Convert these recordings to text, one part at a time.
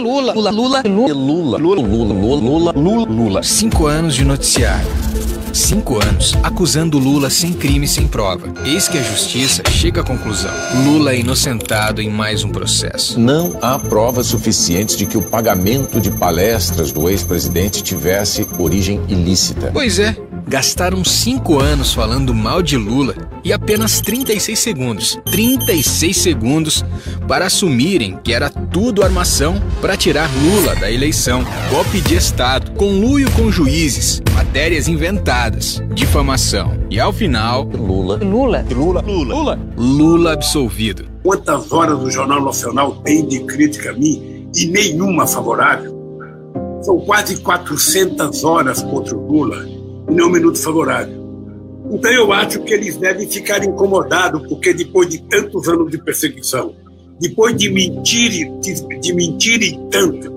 Lula. Lula, Lula, Lula, Lula, Lula, Lula, Lula, Lula, Lula. Cinco anos de noticiário. Cinco anos acusando Lula sem crime e sem prova. Eis que a justiça chega à conclusão. Lula é inocentado em mais um processo. Não há provas suficientes de que o pagamento de palestras do ex-presidente tivesse origem ilícita. Pois é, gastaram cinco anos falando mal de Lula e apenas 36 segundos 36 segundos para assumirem que era tudo armação para tirar Lula da eleição. Golpe de Estado, conluio com juízes, matérias inventadas, difamação. E ao final, Lula. Lula. Lula. Lula. Lula. Lula absolvido. Quantas horas o Jornal Nacional tem de crítica a mim e nenhuma favorável? São quase 400 horas contra o Lula e nenhum minuto favorável. Então eu acho que eles devem ficar incomodados, porque depois de tantos anos de perseguição, depois de mentirem, de, de mentirem tanto,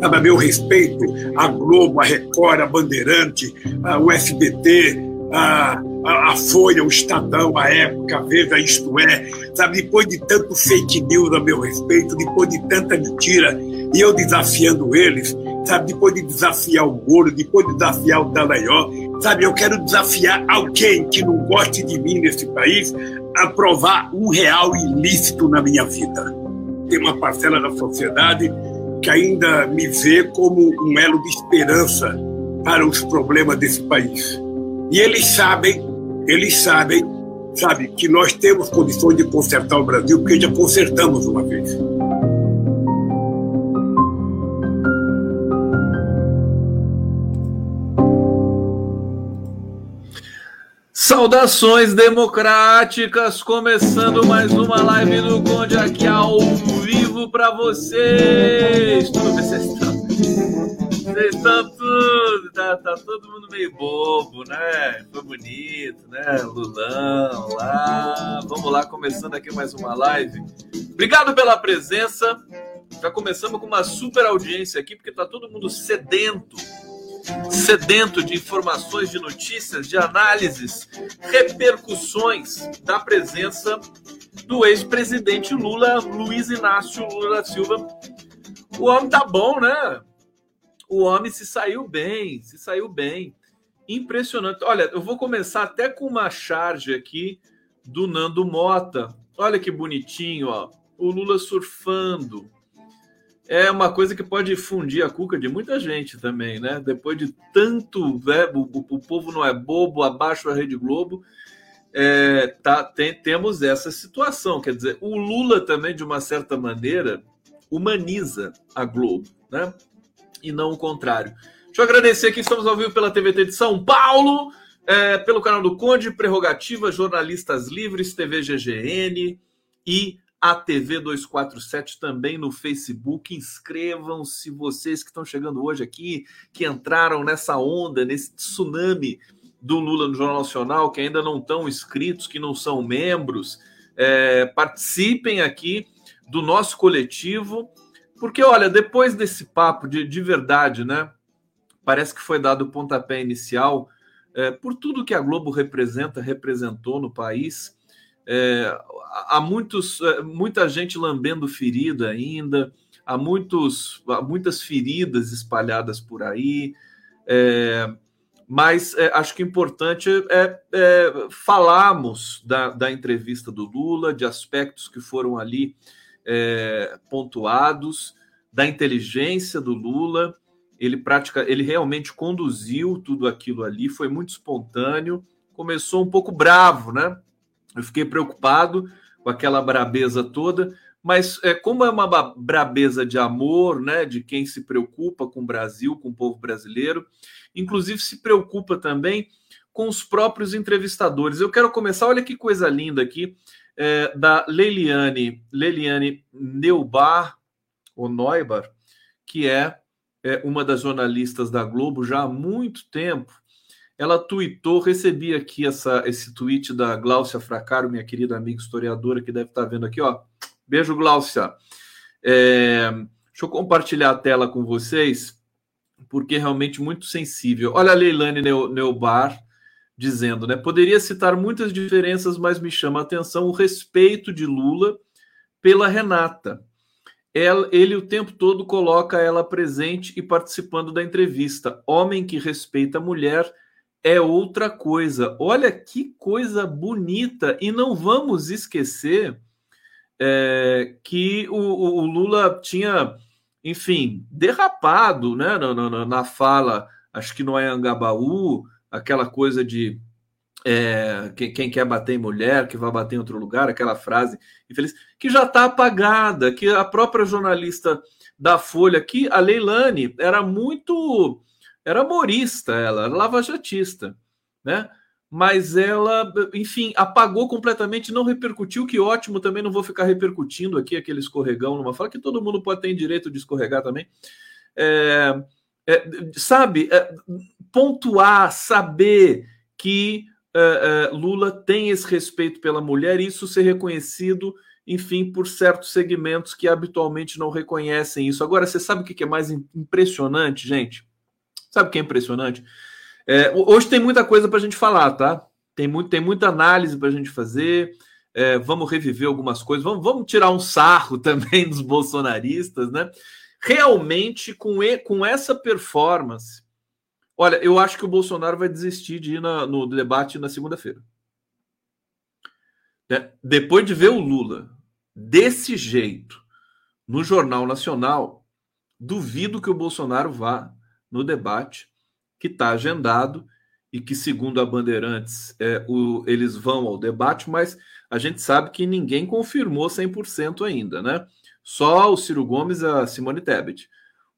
sabe, a meu respeito, a Globo, a Record, a Bandeirante, a, o SBT, a, a, a, Folha, o Estadão, a Época, a Veja, Isto É, sabe, depois de tanto fake news a meu respeito, depois de tanta mentira, e eu desafiando eles, sabe, depois de desafiar o Moro, depois de desafiar o Dallagnol, sabe, eu quero desafiar alguém que não goste de mim nesse país a provar um real ilícito na minha vida. Tem uma parcela da sociedade que ainda me vê como um elo de esperança para os problemas desse país. E eles sabem, eles sabem, sabe, que nós temos condições de consertar o Brasil, porque já consertamos uma vez. Saudações democráticas, começando mais uma live do Conde aqui ao vivo para vocês. Tudo bem, vocês estão? Vocês estão tudo, tá, tá, todo mundo meio bobo, né? Foi bonito, né? Lulão lá. Vamos lá, começando aqui mais uma live. Obrigado pela presença. Já começamos com uma super audiência aqui, porque tá todo mundo sedento sedento de informações, de notícias, de análises, repercussões da presença do ex-presidente Lula, Luiz Inácio Lula da Silva. O homem tá bom, né? O homem se saiu bem, se saiu bem. Impressionante. Olha, eu vou começar até com uma charge aqui do Nando Mota. Olha que bonitinho, ó. O Lula surfando, é uma coisa que pode fundir a cuca de muita gente também, né? Depois de tanto, né, o, povo não é bobo, abaixo a Rede Globo, é, tá, tem, temos essa situação. Quer dizer, o Lula também, de uma certa maneira, humaniza a Globo, né? E não o contrário. Deixa eu agradecer que estamos ao vivo pela TVT de São Paulo, é, pelo canal do Conde, Prerrogativa, Jornalistas Livres, TV GGN e a TV 247 também no Facebook. Inscrevam-se vocês que estão chegando hoje aqui, que entraram nessa onda, nesse tsunami do Lula no Jornal Nacional, que ainda não estão inscritos, que não são membros. É, participem aqui do nosso coletivo, porque olha, depois desse papo de, de verdade, né? Parece que foi dado o pontapé inicial é, por tudo que a Globo representa, representou no país. É, há muitos, é, muita gente lambendo ferida ainda, há, muitos, há muitas feridas espalhadas por aí, é, mas é, acho que importante é, é, falarmos da, da, entrevista do Lula, de aspectos que foram ali é, pontuados, da inteligência do Lula. Ele pratica, ele realmente conduziu tudo aquilo ali, foi muito espontâneo, começou um pouco bravo, né? Eu fiquei preocupado com aquela brabeza toda, mas é, como é uma brabeza de amor, né, de quem se preocupa com o Brasil, com o povo brasileiro, inclusive se preocupa também com os próprios entrevistadores. Eu quero começar, olha que coisa linda aqui, é, da Leiliane, Leiliane Neubar, ou Neubar, que é, é uma das jornalistas da Globo já há muito tempo, ela tweetou, recebi aqui essa, esse tweet da Gláucia Fracaro, minha querida amiga historiadora, que deve estar vendo aqui, ó. Beijo, Gláucia. É, deixa eu compartilhar a tela com vocês, porque é realmente muito sensível. Olha a Leilane Neubar dizendo, né? Poderia citar muitas diferenças, mas me chama a atenção o respeito de Lula pela Renata. ela, ele o tempo todo coloca ela presente e participando da entrevista. Homem que respeita a mulher é outra coisa. Olha que coisa bonita! E não vamos esquecer é, que o, o, Lula tinha, enfim, derrapado né, na, na, na fala, acho que no Anhangabaú, aquela coisa de é, quem, quem, quer bater em mulher, que vai bater em outro lugar, aquela frase infeliz, que já está apagada, que a própria jornalista da Folha aqui, a Leilani, era muito. Era morista, ela, era lavajatista, né? Mas ela, enfim, apagou completamente, não repercutiu, que ótimo, também não vou ficar repercutindo aqui aquele escorregão numa fala, que todo mundo pode ter direito de escorregar também. É, é, sabe, é, pontuar, saber que uh, uh, Lula tem esse respeito pela mulher, isso ser reconhecido, enfim, por certos segmentos que habitualmente não reconhecem isso. Agora, você sabe o que é mais impressionante, gente? Sabe o que é impressionante? É, hoje tem muita coisa para a gente falar, tá? Tem, muito, tem muita análise para a gente fazer. É, vamos reviver algumas coisas, vamos, vamos tirar um sarro também dos bolsonaristas, né? Realmente, com, e, com essa performance, Olha, eu acho que o Bolsonaro vai desistir de ir na, no debate na segunda-feira. Né? Depois de ver o Lula desse jeito no Jornal Nacional, duvido que o Bolsonaro vá no debate que está agendado e que, segundo a Bandeirantes, é, o, eles vão ao debate, mas a gente sabe que ninguém confirmou 100% ainda, né? Só o Ciro Gomes e a Simone Tebet.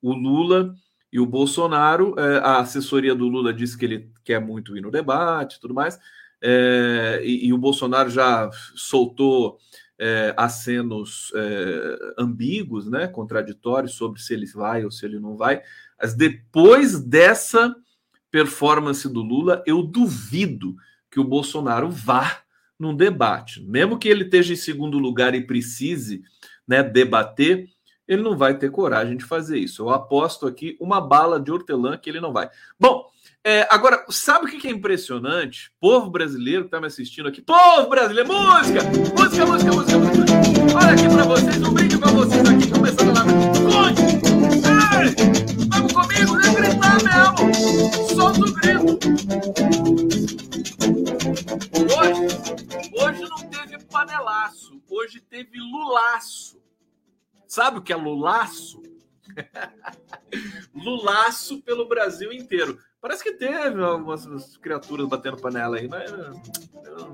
O Lula e o Bolsonaro, é, a assessoria do Lula disse que ele quer muito ir no debate tudo mais, é, e, e, o Bolsonaro já soltou é, acenos é, ambíguos, né, contraditórios sobre se ele vai ou se ele não vai. Mas depois dessa performance do Lula, eu duvido que o Bolsonaro vá num debate, mesmo que ele esteja em segundo lugar e precise né, debater ele não vai ter coragem de fazer isso. Eu aposto aqui uma bala de hortelã que ele não vai. Bom, é, agora, sabe o que é impressionante? Povo brasileiro que está me assistindo aqui. Povo brasileiro, música! Música, música, música, música. Olha aqui para vocês, um brinde para vocês aqui, começando lá. Conte! Vamos comigo, né? Gritar mesmo! Solta o grito! Hoje, hoje não teve panelaço, hoje teve lulaço. Sabe o que é lulaço? Lulaço pelo Brasil inteiro. Parece que teve algumas criaturas batendo panela aí, mas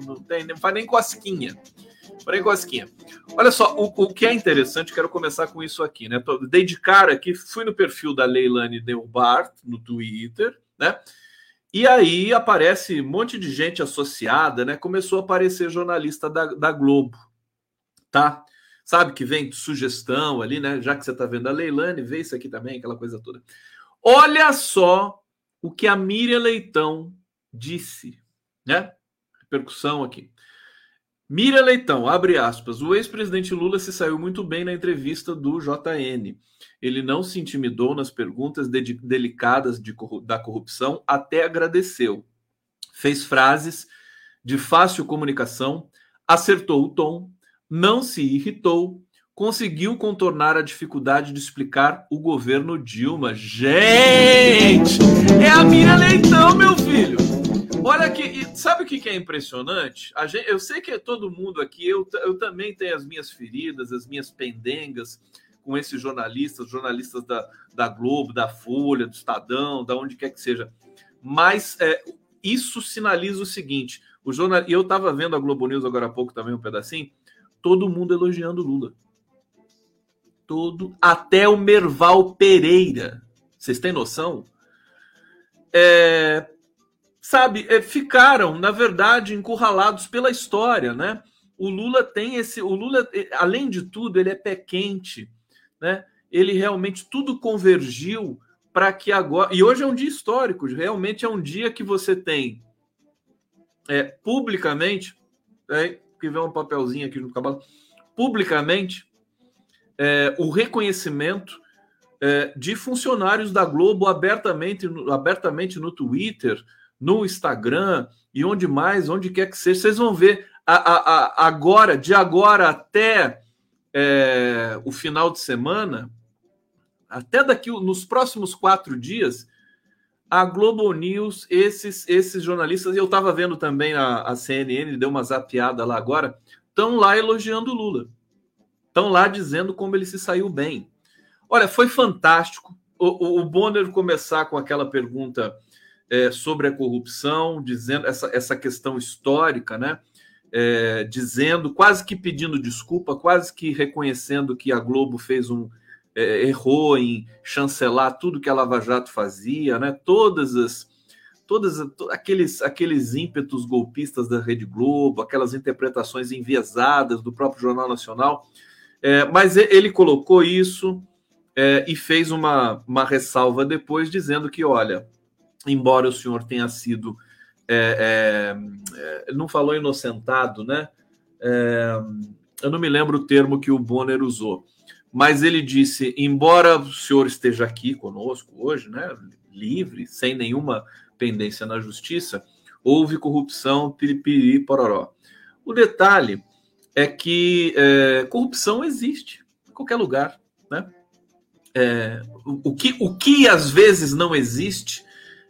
não, tem, não faz nem cosquinha. Faz nem cosquinha. Olha só, o, o, que é interessante, quero começar com isso aqui, né? Dei de cara aqui, fui no perfil da Leilani Delbart no Twitter, né? E aí aparece um monte de gente associada, né? Começou a aparecer jornalista da, da Globo, tá? Sabe que vem sugestão ali, né? Já que você está vendo a Leilane, vê isso aqui também, aquela coisa toda. Olha só o que a Miriam Leitão disse, né? Repercussão aqui. Miriam Leitão, abre aspas. O ex-presidente Lula se saiu muito bem na entrevista do JN. Ele não se intimidou nas perguntas de, delicadas de, da corrupção, até agradeceu. Fez frases de fácil comunicação, acertou o tom, não se irritou, conseguiu contornar a dificuldade de explicar o governo Dilma. Gente, é a minha Leitão, meu filho. Olha que sabe o que é impressionante? Gente, eu sei que é todo mundo aqui, eu, eu também tenho as minhas feridas, as minhas pendengas com esses jornalistas, jornalistas da, da Globo, da Folha, do Estadão, da onde quer que seja. Mas é, isso sinaliza o seguinte: o jornal, e eu estava vendo a Globo News agora há pouco também um pedacinho todo mundo elogiando Lula. Todo, até o Merval Pereira. Vocês têm noção? É, sabe, é, ficaram, na verdade, encurralados pela história, né? O Lula tem esse. O Lula, além de tudo, ele é pé quente, né? Ele realmente tudo convergiu para que agora. E hoje é um dia histórico, realmente é um dia que você tem é, publicamente. É, que vê um papelzinho aqui no cavalo, publicamente é, o reconhecimento é, de funcionários da Globo abertamente, abertamente no Twitter, no Instagram e onde mais, onde quer que seja. Vocês vão ver a, a, a, agora, de agora até é, o final de semana, até daqui nos próximos quatro dias, a Globo News, esses, esses jornalistas, eu estava vendo também a, a CNN, deu uma zapiada lá agora, estão lá elogiando o Lula. Estão lá dizendo como ele se saiu bem. Olha, foi fantástico o, o, o Bonner começar com aquela pergunta é, sobre a corrupção, dizendo essa, essa questão histórica, né? É, dizendo, quase que pedindo desculpa, quase que reconhecendo que a Globo fez um é, errou em chancelar tudo que a Lava Jato fazia, né? Todas as todos aqueles aqueles ímpetos golpistas da Rede Globo, aquelas interpretações enviesadas do próprio Jornal Nacional, é, mas ele colocou isso é, e fez uma, uma ressalva depois dizendo que, olha, embora o senhor tenha sido, é, é, é não falou inocentado, né? É, eu não me lembro o termo que o Bonner usou, mas ele disse: embora o senhor esteja aqui conosco hoje, né, livre, sem nenhuma pendência na justiça, houve corrupção, piripiri, pororó. O detalhe é que é, corrupção existe em qualquer lugar, né? É, o, que, o que às vezes não existe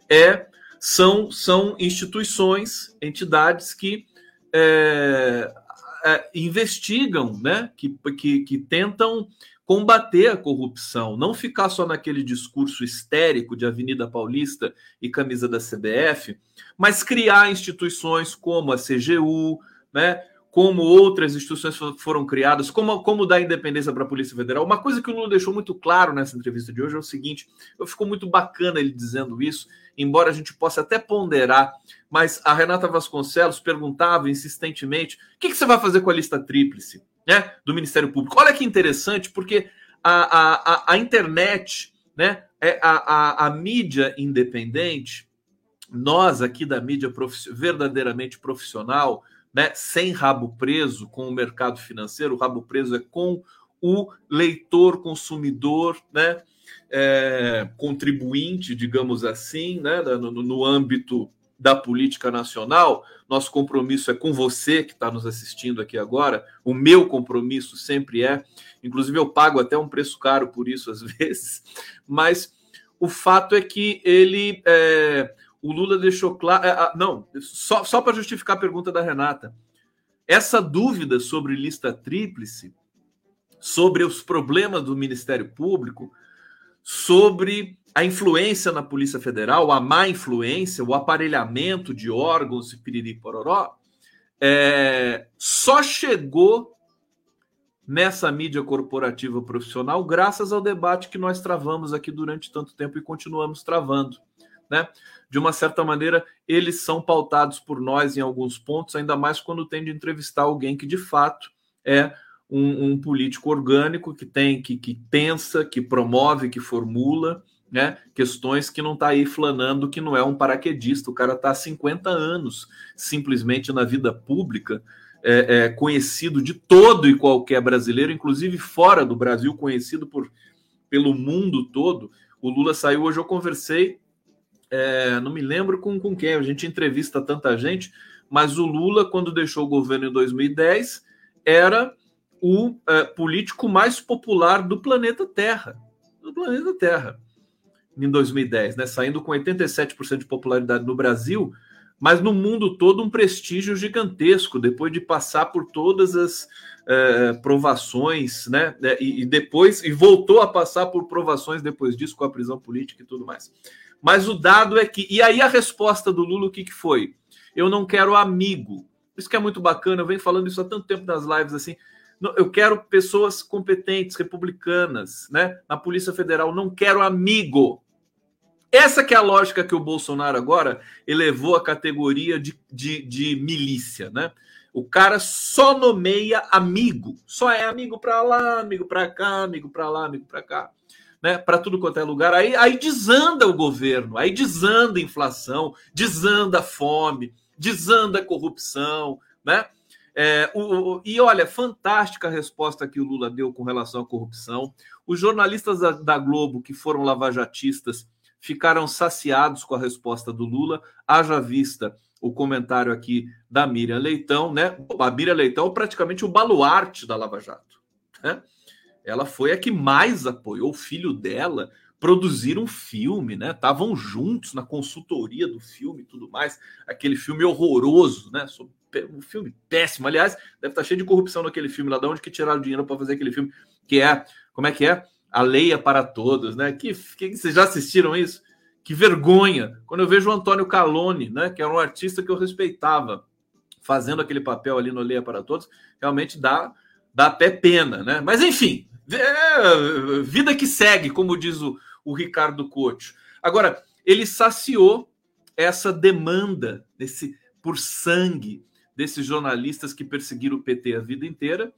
é são, são instituições, entidades que é, é, investigam, né? que, que, que tentam combater a corrupção, não ficar só naquele discurso histérico de Avenida Paulista e camisa da CBF, mas criar instituições como a CGU, né, como outras instituições foram criadas, como, como dar independência para a Polícia Federal. Uma coisa que o Lula deixou muito claro nessa entrevista de hoje é o seguinte: ficou muito bacana ele dizendo isso, embora a gente possa até ponderar, mas a Renata Vasconcelos perguntava insistentemente: o que, que você vai fazer com a lista tríplice né, do Ministério Público? Olha que interessante, porque a, a, a, internet, né, é a, a, a mídia independente, nós aqui da mídia profiss verdadeiramente profissional, né, sem rabo preso com o mercado financeiro, o rabo preso é com o leitor, consumidor, né, é, contribuinte, digamos assim, né, no, no âmbito da política nacional. Nosso compromisso é com você que está nos assistindo aqui agora. O meu compromisso sempre é, inclusive eu pago até um preço caro por isso às vezes, mas o fato é que ele é, o Lula deixou claro. É, não, só, só para justificar a pergunta da Renata. Essa dúvida sobre lista tríplice, sobre os problemas do Ministério Público, sobre a influência na Polícia Federal, a má influência, o aparelhamento de órgãos e piriri pororó, é, só chegou nessa mídia corporativa profissional graças ao debate que nós travamos aqui durante tanto tempo e continuamos travando. Né? de uma certa maneira, eles são pautados por nós em alguns pontos, ainda mais quando tem de entrevistar alguém que de fato é um, um político orgânico que tem, que, que pensa, que promove, que formula né, questões que não está aí flanando, que não é um paraquedista, o cara está há 50 anos simplesmente na vida pública, é, é, conhecido de todo e qualquer brasileiro, inclusive fora do Brasil, conhecido por, pelo mundo todo. O Lula saiu hoje, eu conversei é, não me lembro com, com quem, a gente entrevista tanta gente, mas o Lula, quando deixou o governo em 2010, era o é, político mais popular do planeta Terra. Do planeta Terra, em 2010, né? Saindo com 87% de popularidade no Brasil, mas no mundo todo um prestígio gigantesco, depois de passar por todas as é, provações, né? E, e depois, e voltou a passar por provações depois disso, com a prisão política e tudo mais. Mas o dado é que. E aí a resposta do Lula, o que, que foi? Eu não quero amigo. Isso que é muito bacana, eu venho falando isso há tanto tempo nas lives assim. Eu quero pessoas competentes, republicanas, né? Na Polícia Federal, não quero amigo. Essa que é a lógica que o Bolsonaro agora elevou a categoria de, de, de milícia, né? O cara só nomeia amigo, só é amigo para lá, amigo para cá, amigo para lá, amigo para cá né, para tudo quanto é lugar, aí, aí desanda o governo, aí desanda a inflação, desanda a fome, desanda a corrupção, né? É, o, o, e olha, fantástica a resposta que o Lula deu com relação à corrupção. Os jornalistas da, da Globo, que foram lavajatistas, ficaram saciados com a resposta do Lula, haja vista o comentário aqui da Miriam Leitão, né? A Miriam Leitão praticamente o baluarte da Lava Jato. Né? Ela foi a que mais apoiou o filho dela produzir um filme, né? Estavam juntos na consultoria do filme e tudo mais. Aquele filme horroroso, né? Um filme péssimo. Aliás, deve estar cheio de corrupção naquele filme lá, de onde que tiraram dinheiro para fazer aquele filme, que é, como é que é? A Lei é para Todos, né? Que, que vocês já assistiram isso? Que vergonha! Quando eu vejo o Antônio Calone, né? Que era um artista que eu respeitava, fazendo aquele papel ali no Lei é para Todos, realmente dá, dá até pena, né? Mas enfim, é, vida que segue, como diz o, o Ricardo Couto. Agora, ele saciou essa demanda desse por sangue desses jornalistas que perseguiram o PT a vida inteira,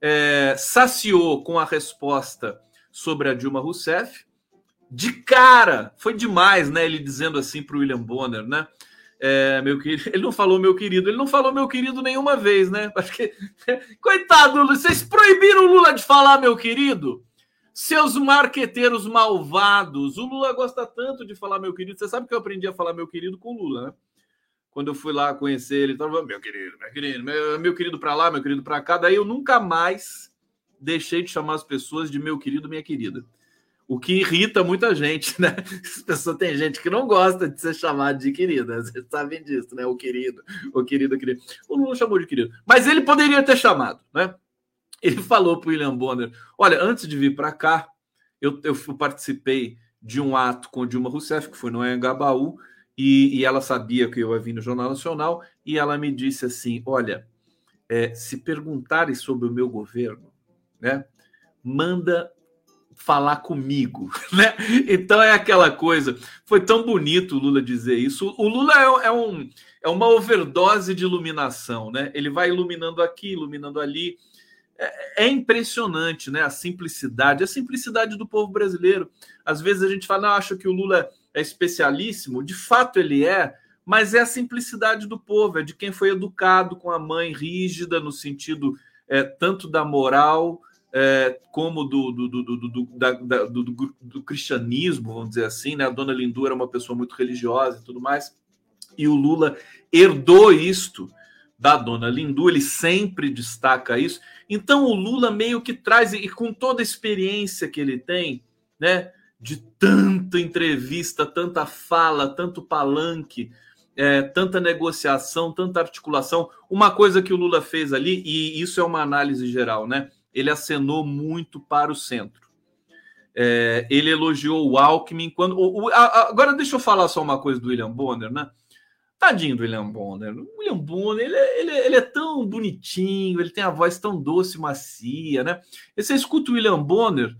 é, saciou com a resposta sobre a Dilma Rousseff. De cara, foi demais, né? Ele dizendo assim para o William Bonner, né? É, meu querido, ele não falou meu querido, ele não falou meu querido nenhuma vez, né? Acho que coitado, vocês proibiram o Lula de falar meu querido. Seus marqueteiros malvados. O Lula gosta tanto de falar meu querido. Você sabe que eu aprendi a falar meu querido com o Lula, né? Quando eu fui lá conhecer ele, estava meu querido, meu querido, meu, meu querido para lá, meu querido para cá. Daí eu nunca mais deixei de chamar as pessoas de meu querido, minha querida. O que irrita muita gente, né? As pessoas tem gente que não gosta de ser chamado de querida. Vocês sabem disso, né? O querido, o querido, o querido. O Lula chamou de querido. Mas ele poderia ter chamado, né? Ele falou para o William Bonner: olha, antes de vir para cá, eu, eu participei de um ato com Dilma Rousseff, que foi no Engabaú, e, e ela sabia que eu ia vir no Jornal Nacional, e ela me disse assim: olha, é, se perguntarem sobre o meu governo, né, manda falar comigo, né? Então é aquela coisa. Foi tão bonito o Lula dizer isso. O Lula é, é, um, é uma overdose de iluminação, né? Ele vai iluminando aqui, iluminando ali é, é, impressionante, né? A simplicidade, a simplicidade do povo brasileiro. Às vezes a gente fala, não, acho que o Lula é especialíssimo. De fato ele é, mas é a simplicidade do povo, é de quem foi educado com a mãe rígida no sentido é, tanto da moral é, como do, do, do, do, da, da, do, do, cristianismo, vamos dizer assim, né? A dona Lindu era uma pessoa muito religiosa e tudo mais, e o Lula herdou isto da dona Lindu, ele sempre destaca isso. Então o Lula meio que traz, e com toda a experiência que ele tem, né, de tanta entrevista, tanta fala, tanto palanque, é, tanta negociação, tanta articulação. Uma coisa que o Lula fez ali, e isso é uma análise geral, né? Ele acenou muito para o centro. É, ele elogiou o Alckmin quando. O, o, a, agora deixa eu falar só uma coisa do William Bonner, né? Tadinho do William Bonner. O William Bonner, ele é, ele, é, ele é tão bonitinho, ele tem a voz tão doce macia, né? E você escuta o William Bonner,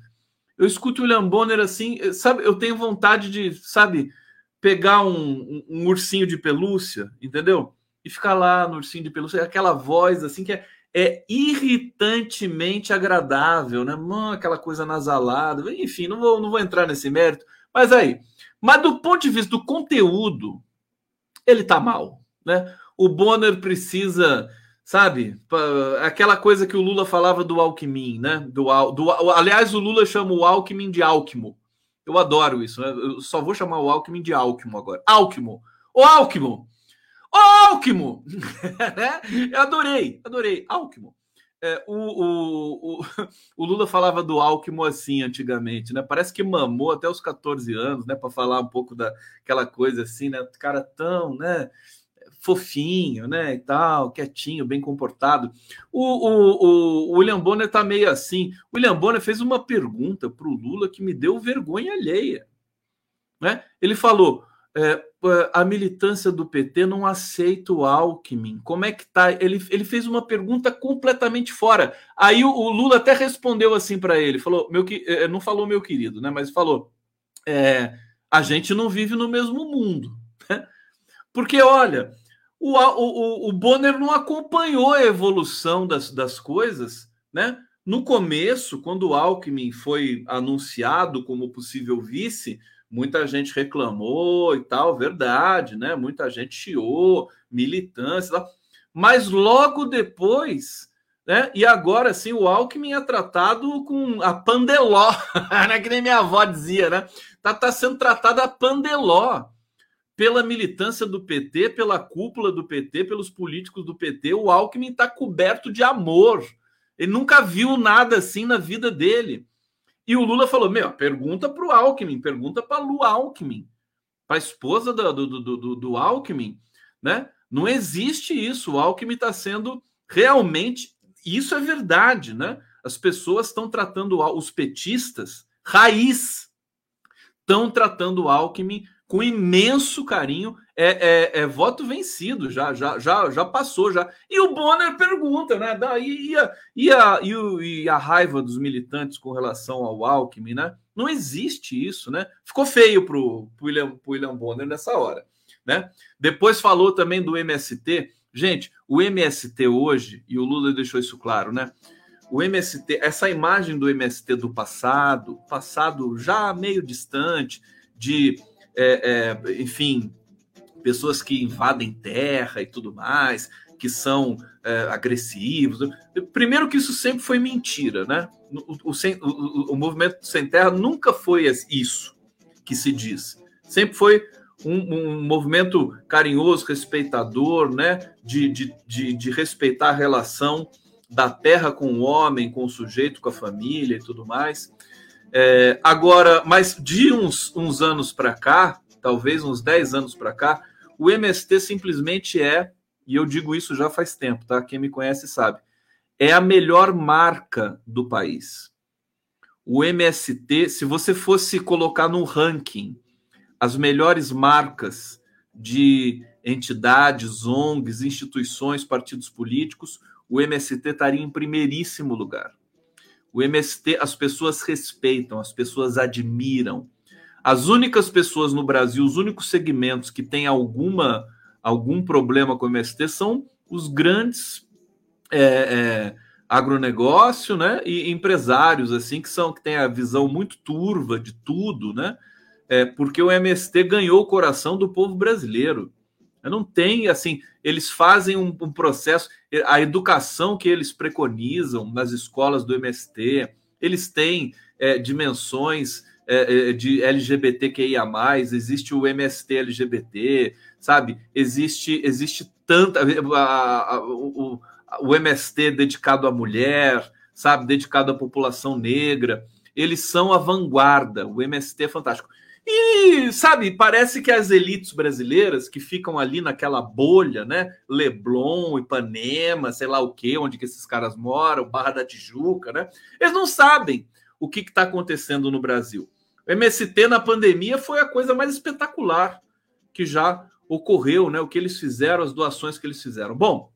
eu escuto o William Bonner assim, sabe? Eu tenho vontade de, sabe, pegar um, um, um ursinho de pelúcia, entendeu? E ficar lá no ursinho de pelúcia, aquela voz assim que é, é irritantemente agradável, né? Mano, aquela coisa nasalada, enfim, não vou, não vou entrar nesse mérito, mas aí, mas do ponto de vista do conteúdo, ele tá mal, né? O Bonner precisa, sabe, aquela coisa que o Lula falava do Alckmin, né? Do, do, aliás, o Lula chama o Alckmin de Alckmo. Eu adoro isso, né? Eu só vou chamar o Alckmin de Alckmo agora. Alckmo. O Alckmo. Alckmo. Eu adorei, adorei. Alckmo. É, o, o, o, o, Lula falava do Alckmin assim antigamente, né? Parece que mamou até os 14 anos, né? Para falar um pouco daquela coisa assim, né? Cara tão, né? Fofinho, né? E tal, quietinho, bem comportado. O, o, o William Bonner tá meio assim. O William Bonner fez uma pergunta para o Lula que me deu vergonha alheia, né? Ele falou: é, a militância do PT não aceita o Alckmin. Como é que tá? Ele, ele fez uma pergunta completamente fora. Aí o, o Lula até respondeu assim para ele, falou, meu que é, não falou meu querido, né? Mas falou, é, a gente não vive no mesmo mundo, né? Porque olha, o, o, o Bonner não acompanhou a evolução das, das coisas, né? No começo, quando o Alckmin foi anunciado como possível vice, muita gente reclamou e tal, verdade, né? Muita gente chiou, militância, tal. mas logo depois, né? E agora sim, o Alckmin é tratado com a pandeló, né? Que nem minha avó dizia, né? Tá, tá sendo tratado a pandeló pela militância do PT, pela cúpula do PT, pelos políticos do PT. O Alckmin está coberto de amor. Ele nunca viu nada assim na vida dele. E o Lula falou: Meu, pergunta para o Alckmin, pergunta para Lu Alckmin, para a esposa do, do, do, do Alckmin, né? Não existe isso. O Alckmin está sendo realmente. Isso é verdade, né? As pessoas estão tratando os petistas, raiz, estão tratando o Alckmin com imenso carinho. É, é, é, voto vencido, já, já, já, já passou. já. E o Bonner pergunta, né? Daí, e, a, e, a, e, a raiva dos militantes com relação ao Alckmin, né? Não existe isso, né? Ficou feio para o William, William Bonner nessa hora. Né? Depois falou também do MST. Gente, o MST hoje, e o Lula deixou isso claro, né? O MST, essa imagem do MST do passado, passado já meio distante, de, é, é, enfim, pessoas que invadem terra e tudo mais, que são é, agressivos. Primeiro que isso sempre foi mentira, né? O, o, o, o movimento sem terra nunca foi isso que se diz. Sempre foi um, um, movimento carinhoso, respeitador, né? De, de, de, de, respeitar a relação da terra com o homem, com o sujeito, com a família e tudo mais. É, agora, mas de uns, uns anos para cá, talvez uns 10 anos para cá, o MST simplesmente é, e eu digo isso já faz tempo, tá? Quem me conhece sabe, é a melhor marca do país. O MST, se você fosse colocar no ranking as melhores marcas de entidades, ONGs, instituições, partidos políticos, o MST estaria em primeiríssimo lugar. O MST, as pessoas respeitam, as pessoas admiram. As únicas pessoas no Brasil, os únicos segmentos que têm alguma algum problema com o MST são os grandes é, é, agronegócio, né, e empresários assim que são que têm a visão muito turva de tudo, né, é, porque o MST ganhou o coração do povo brasileiro. Não tem assim, eles fazem um, um, processo, a educação que eles preconizam nas escolas do MST, eles têm é, dimensões é, é de LGBTQIA, existe o MST LGBT, sabe? Existe, existe tanta. A, a, o, o MST dedicado à mulher, sabe? Dedicado à população negra. Eles são a vanguarda, o MST é fantástico. E, sabe, parece que as elites brasileiras que ficam ali naquela bolha, né? Leblon, Ipanema, sei lá o que, onde que esses caras moram, Barra da Tijuca, né? Eles não sabem o que está acontecendo no Brasil. O MST na pandemia foi a coisa mais espetacular que já ocorreu, né? O que eles fizeram, as doações que eles fizeram. Bom,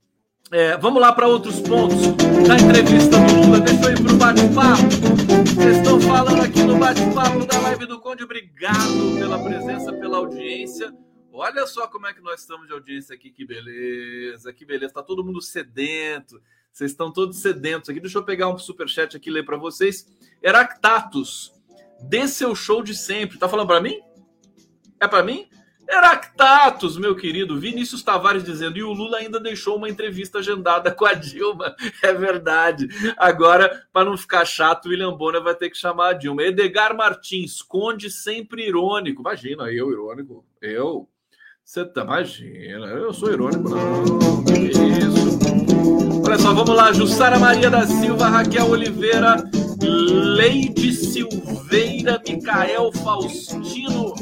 é, vamos lá para outros pontos da entrevista do Lula. Deixa eu ir para o bate-papo. Vocês estão falando aqui no bate-papo da live do Conde. Obrigado pela presença, pela audiência. Olha só como é que nós estamos de audiência aqui. Que beleza, que beleza. Está todo mundo sedento. Vocês estão todos sedentos aqui. Deixa eu pegar um superchat aqui e ler para vocês. Heractatus, dê seu show de sempre. Tá falando para mim? É para mim? Heractatus, meu querido, Vinícius Tavares dizendo, e o Lula ainda deixou uma entrevista agendada com a Dilma. É verdade. Agora, para não ficar chato, William Bonner vai ter que chamar a Dilma. Edgar Martins, conde sempre irônico. Imagina, eu irônico. Eu? Você tá, imagina, eu sou irônico, não. Isso? Olha só, vamos lá. Jussara Maria da Silva, Raquel Oliveira, Leide Silveira, Micael Faustino.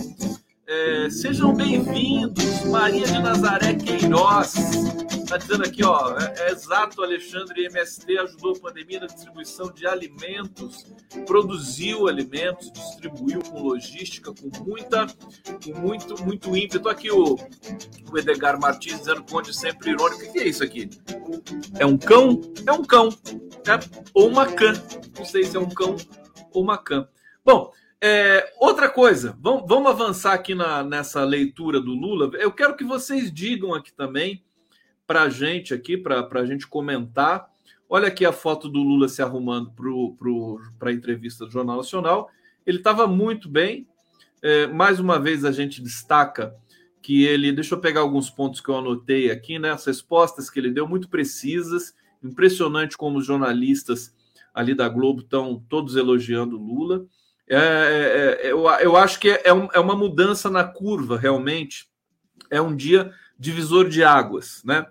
É, sejam bem-vindos, Maria de Nazaré Queiroz. Está dizendo aqui, ó, é, é, exato, Alexandre MST ajudou a pandemia na distribuição de alimentos, produziu alimentos, distribuiu com logística, com muita, com muito, muito ímpeto. Aqui o, o Edgar Martins dizendo conde sempre irônico. O que é isso aqui? É um cão? É um cão, né? Ou uma cã. Não sei se é um cão ou uma cã. Bom, é, outra coisa, vamos, vamos avançar aqui na, nessa leitura do Lula. Eu quero que vocês digam aqui também para a gente aqui, para a gente comentar. Olha aqui a foto do Lula se arrumando para a entrevista do Jornal Nacional. Ele estava muito bem. É, mais uma vez a gente destaca que ele. Deixa eu pegar alguns pontos que eu anotei aqui, né? As respostas que ele deu muito precisas. Impressionante como os jornalistas ali da Globo estão todos elogiando Lula. É, é, é, eu, eu acho que é, um, é uma mudança na curva, realmente. É um dia divisor de águas, né?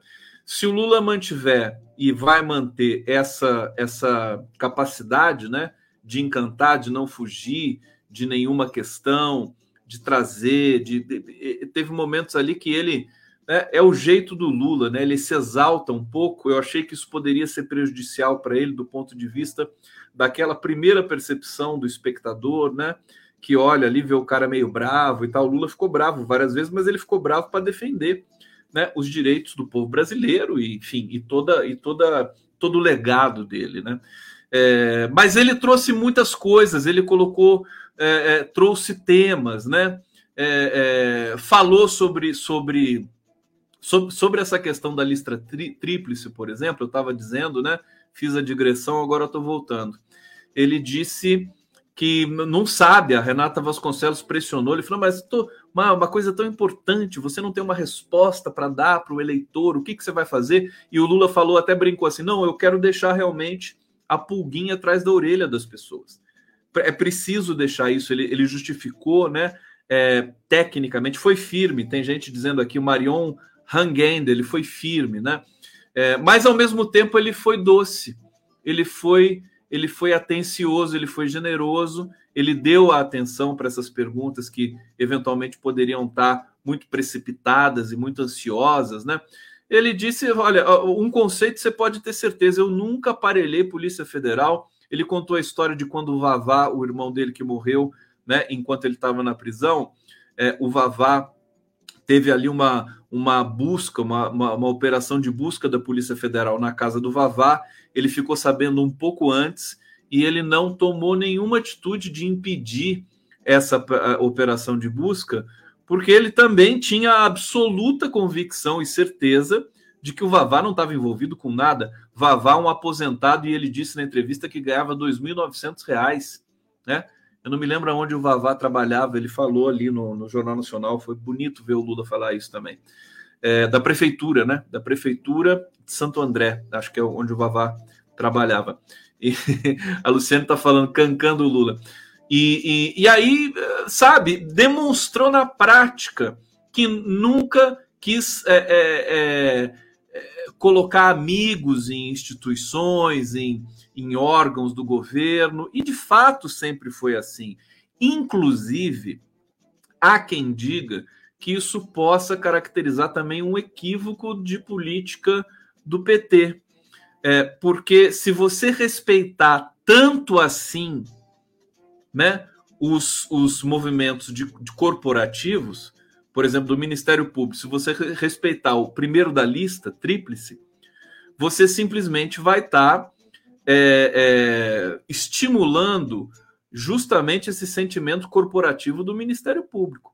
se o Lula mantiver e vai manter essa, essa capacidade né, de encantar, de não fugir de nenhuma questão, de trazer, de, de, teve momentos ali que ele né, é o jeito do Lula, né? Ele se exalta um pouco. Eu achei que isso poderia ser prejudicial para ele do ponto de vista daquela primeira percepção do espectador, né? Que olha ali, vê o cara meio bravo e tal. O Lula ficou bravo várias vezes, mas ele ficou bravo para defender né, os direitos do povo brasileiro e, enfim, e toda e toda todo o legado dele, né? É, mas ele trouxe muitas coisas. Ele colocou, é, é, trouxe temas, né? É, é, falou sobre sobre sobre, sobre essa questão da lista tríplice, por exemplo. Eu estava dizendo, né? Fiz a digressão, agora estou voltando. Ele disse que não sabe, a Renata Vasconcelos pressionou, ele falou, mas tô, uma, uma coisa tão importante, você não tem uma resposta para dar para o eleitor, o que, que você vai fazer? E o Lula falou, até brincou assim, não, eu quero deixar realmente a pulguinha atrás da orelha das pessoas. É preciso deixar isso, ele, ele justificou, né, é, tecnicamente, foi firme, tem gente dizendo aqui, o Marion Hangend, ele foi firme, né, é, mas ao mesmo tempo ele foi doce, ele foi ele foi atencioso, ele foi generoso, ele deu a atenção para essas perguntas que eventualmente poderiam estar muito precipitadas e muito ansiosas, né? Ele disse: olha, um conceito você pode ter certeza, eu nunca aparelhei Polícia Federal. Ele contou a história de quando o Vavá, o irmão dele que morreu, né, enquanto ele estava na prisão, é, o Vavá teve ali uma, uma busca, uma, uma, uma, operação de busca da Polícia Federal na casa do Vavá. Ele ficou sabendo um pouco antes e ele não tomou nenhuma atitude de impedir essa operação de busca, porque ele também tinha absoluta convicção e certeza de que o Vavá não estava envolvido com nada. Vavá, um aposentado, e ele disse na entrevista que ganhava R$ 2.900, né? Eu não me lembro onde o Vavá trabalhava, ele falou ali no, no, Jornal Nacional, foi bonito ver o Lula falar isso também. É, da prefeitura, né? Da prefeitura de Santo André, acho que é onde o Vavá trabalhava. E a Luciana está falando, cancando o Lula. E, e, e aí, sabe, demonstrou na prática que nunca quis é, é, é colocar amigos em instituições, em em órgãos do governo, e de fato sempre foi assim. Inclusive, há quem diga que isso possa caracterizar também um equívoco de política do PT. É, porque se você respeitar tanto assim né, os, os movimentos de, de corporativos, por exemplo, do Ministério Público, se você respeitar o primeiro da lista, tríplice, você simplesmente vai estar tá é, é, estimulando justamente esse sentimento corporativo do Ministério Público.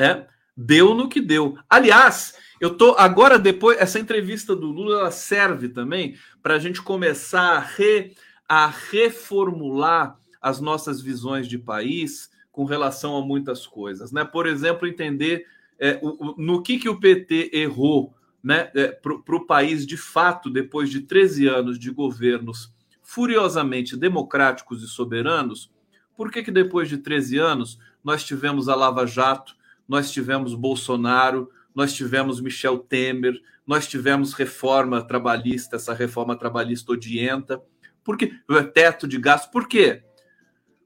É, deu no que deu. Aliás, eu tô agora depois essa entrevista do Lula ela serve também para a gente começar a, re, a reformular as nossas visões de país com relação a muitas coisas, né? Por exemplo, entender é, o, no que, que o PT errou né, é, para o país, de fato, depois de 13 anos de governos furiosamente democráticos e soberanos, por que, que depois de 13 anos nós tivemos a Lava Jato, nós tivemos Bolsonaro, nós tivemos Michel Temer, nós tivemos reforma trabalhista, essa reforma trabalhista odienta, porque teto de gasto, por quê?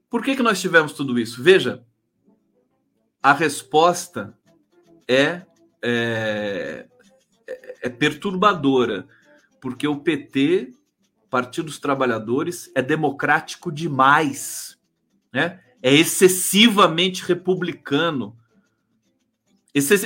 Por que, que nós tivemos tudo isso? Veja, a resposta é, é é perturbadora, porque o PT, Partido dos Trabalhadores, é democrático demais, né? é excessivamente republicano.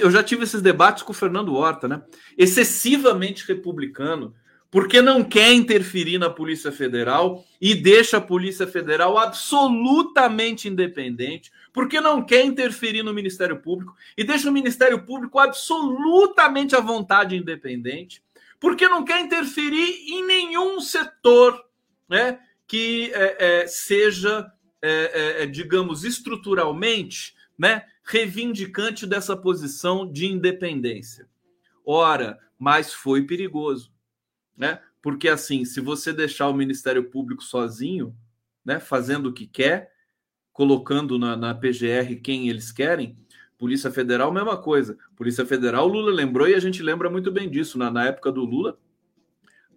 Eu já tive esses debates com o Fernando Horta, né? Excessivamente republicano, porque não quer interferir na Polícia Federal e deixa a Polícia Federal absolutamente independente, porque não quer interferir no Ministério Público e deixa o Ministério Público absolutamente à vontade e independente, porque não quer interferir em nenhum setor né, que é, é, seja, é, é, é digamos, estruturalmente né, reivindicante dessa posição de independência. Ora, mas foi perigoso, né? Porque assim, se você deixar o Ministério Público sozinho, né, fazendo o que quer, colocando na, na PGR quem eles querem, Polícia Federal, mesma coisa. Polícia Federal, Lula lembrou e a gente lembra muito bem disso. Na, na época do Lula,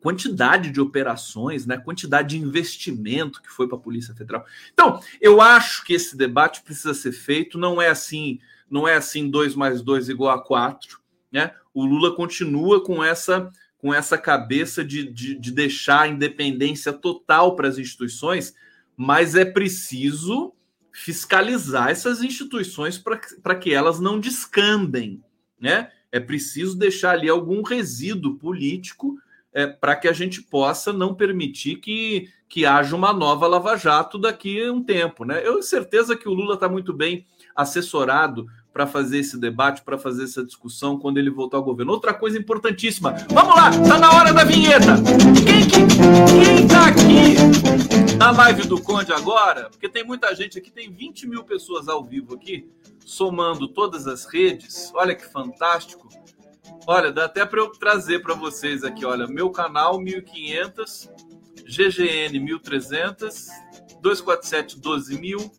quantidade de operações, né? quantidade de investimento que foi para a Polícia Federal. Então, eu acho que esse debate precisa ser feito. Não é assim, não é assim 2 mais 2 igual a 4. Né? O Lula continua com essa com essa cabeça de, de, de deixar a independência total para as instituições, mas é preciso fiscalizar essas instituições para que elas não descambem, né? É preciso deixar ali algum resíduo político é, para que a gente possa não permitir que, que haja uma nova Lava Jato daqui a um tempo, né? Eu tenho certeza que o Lula está muito bem assessorado para fazer esse debate, para fazer essa discussão quando ele voltar ao governo. Outra coisa importantíssima. Vamos lá, tá na hora da vinheta. Quem que quem tá aqui na live do Conde agora? Porque tem muita gente aqui, tem 20 mil pessoas ao vivo aqui, somando todas as redes. Olha que fantástico. Olha, dá até para eu trazer para vocês aqui, olha, meu canal 1500, GGN 1300, 247 12000,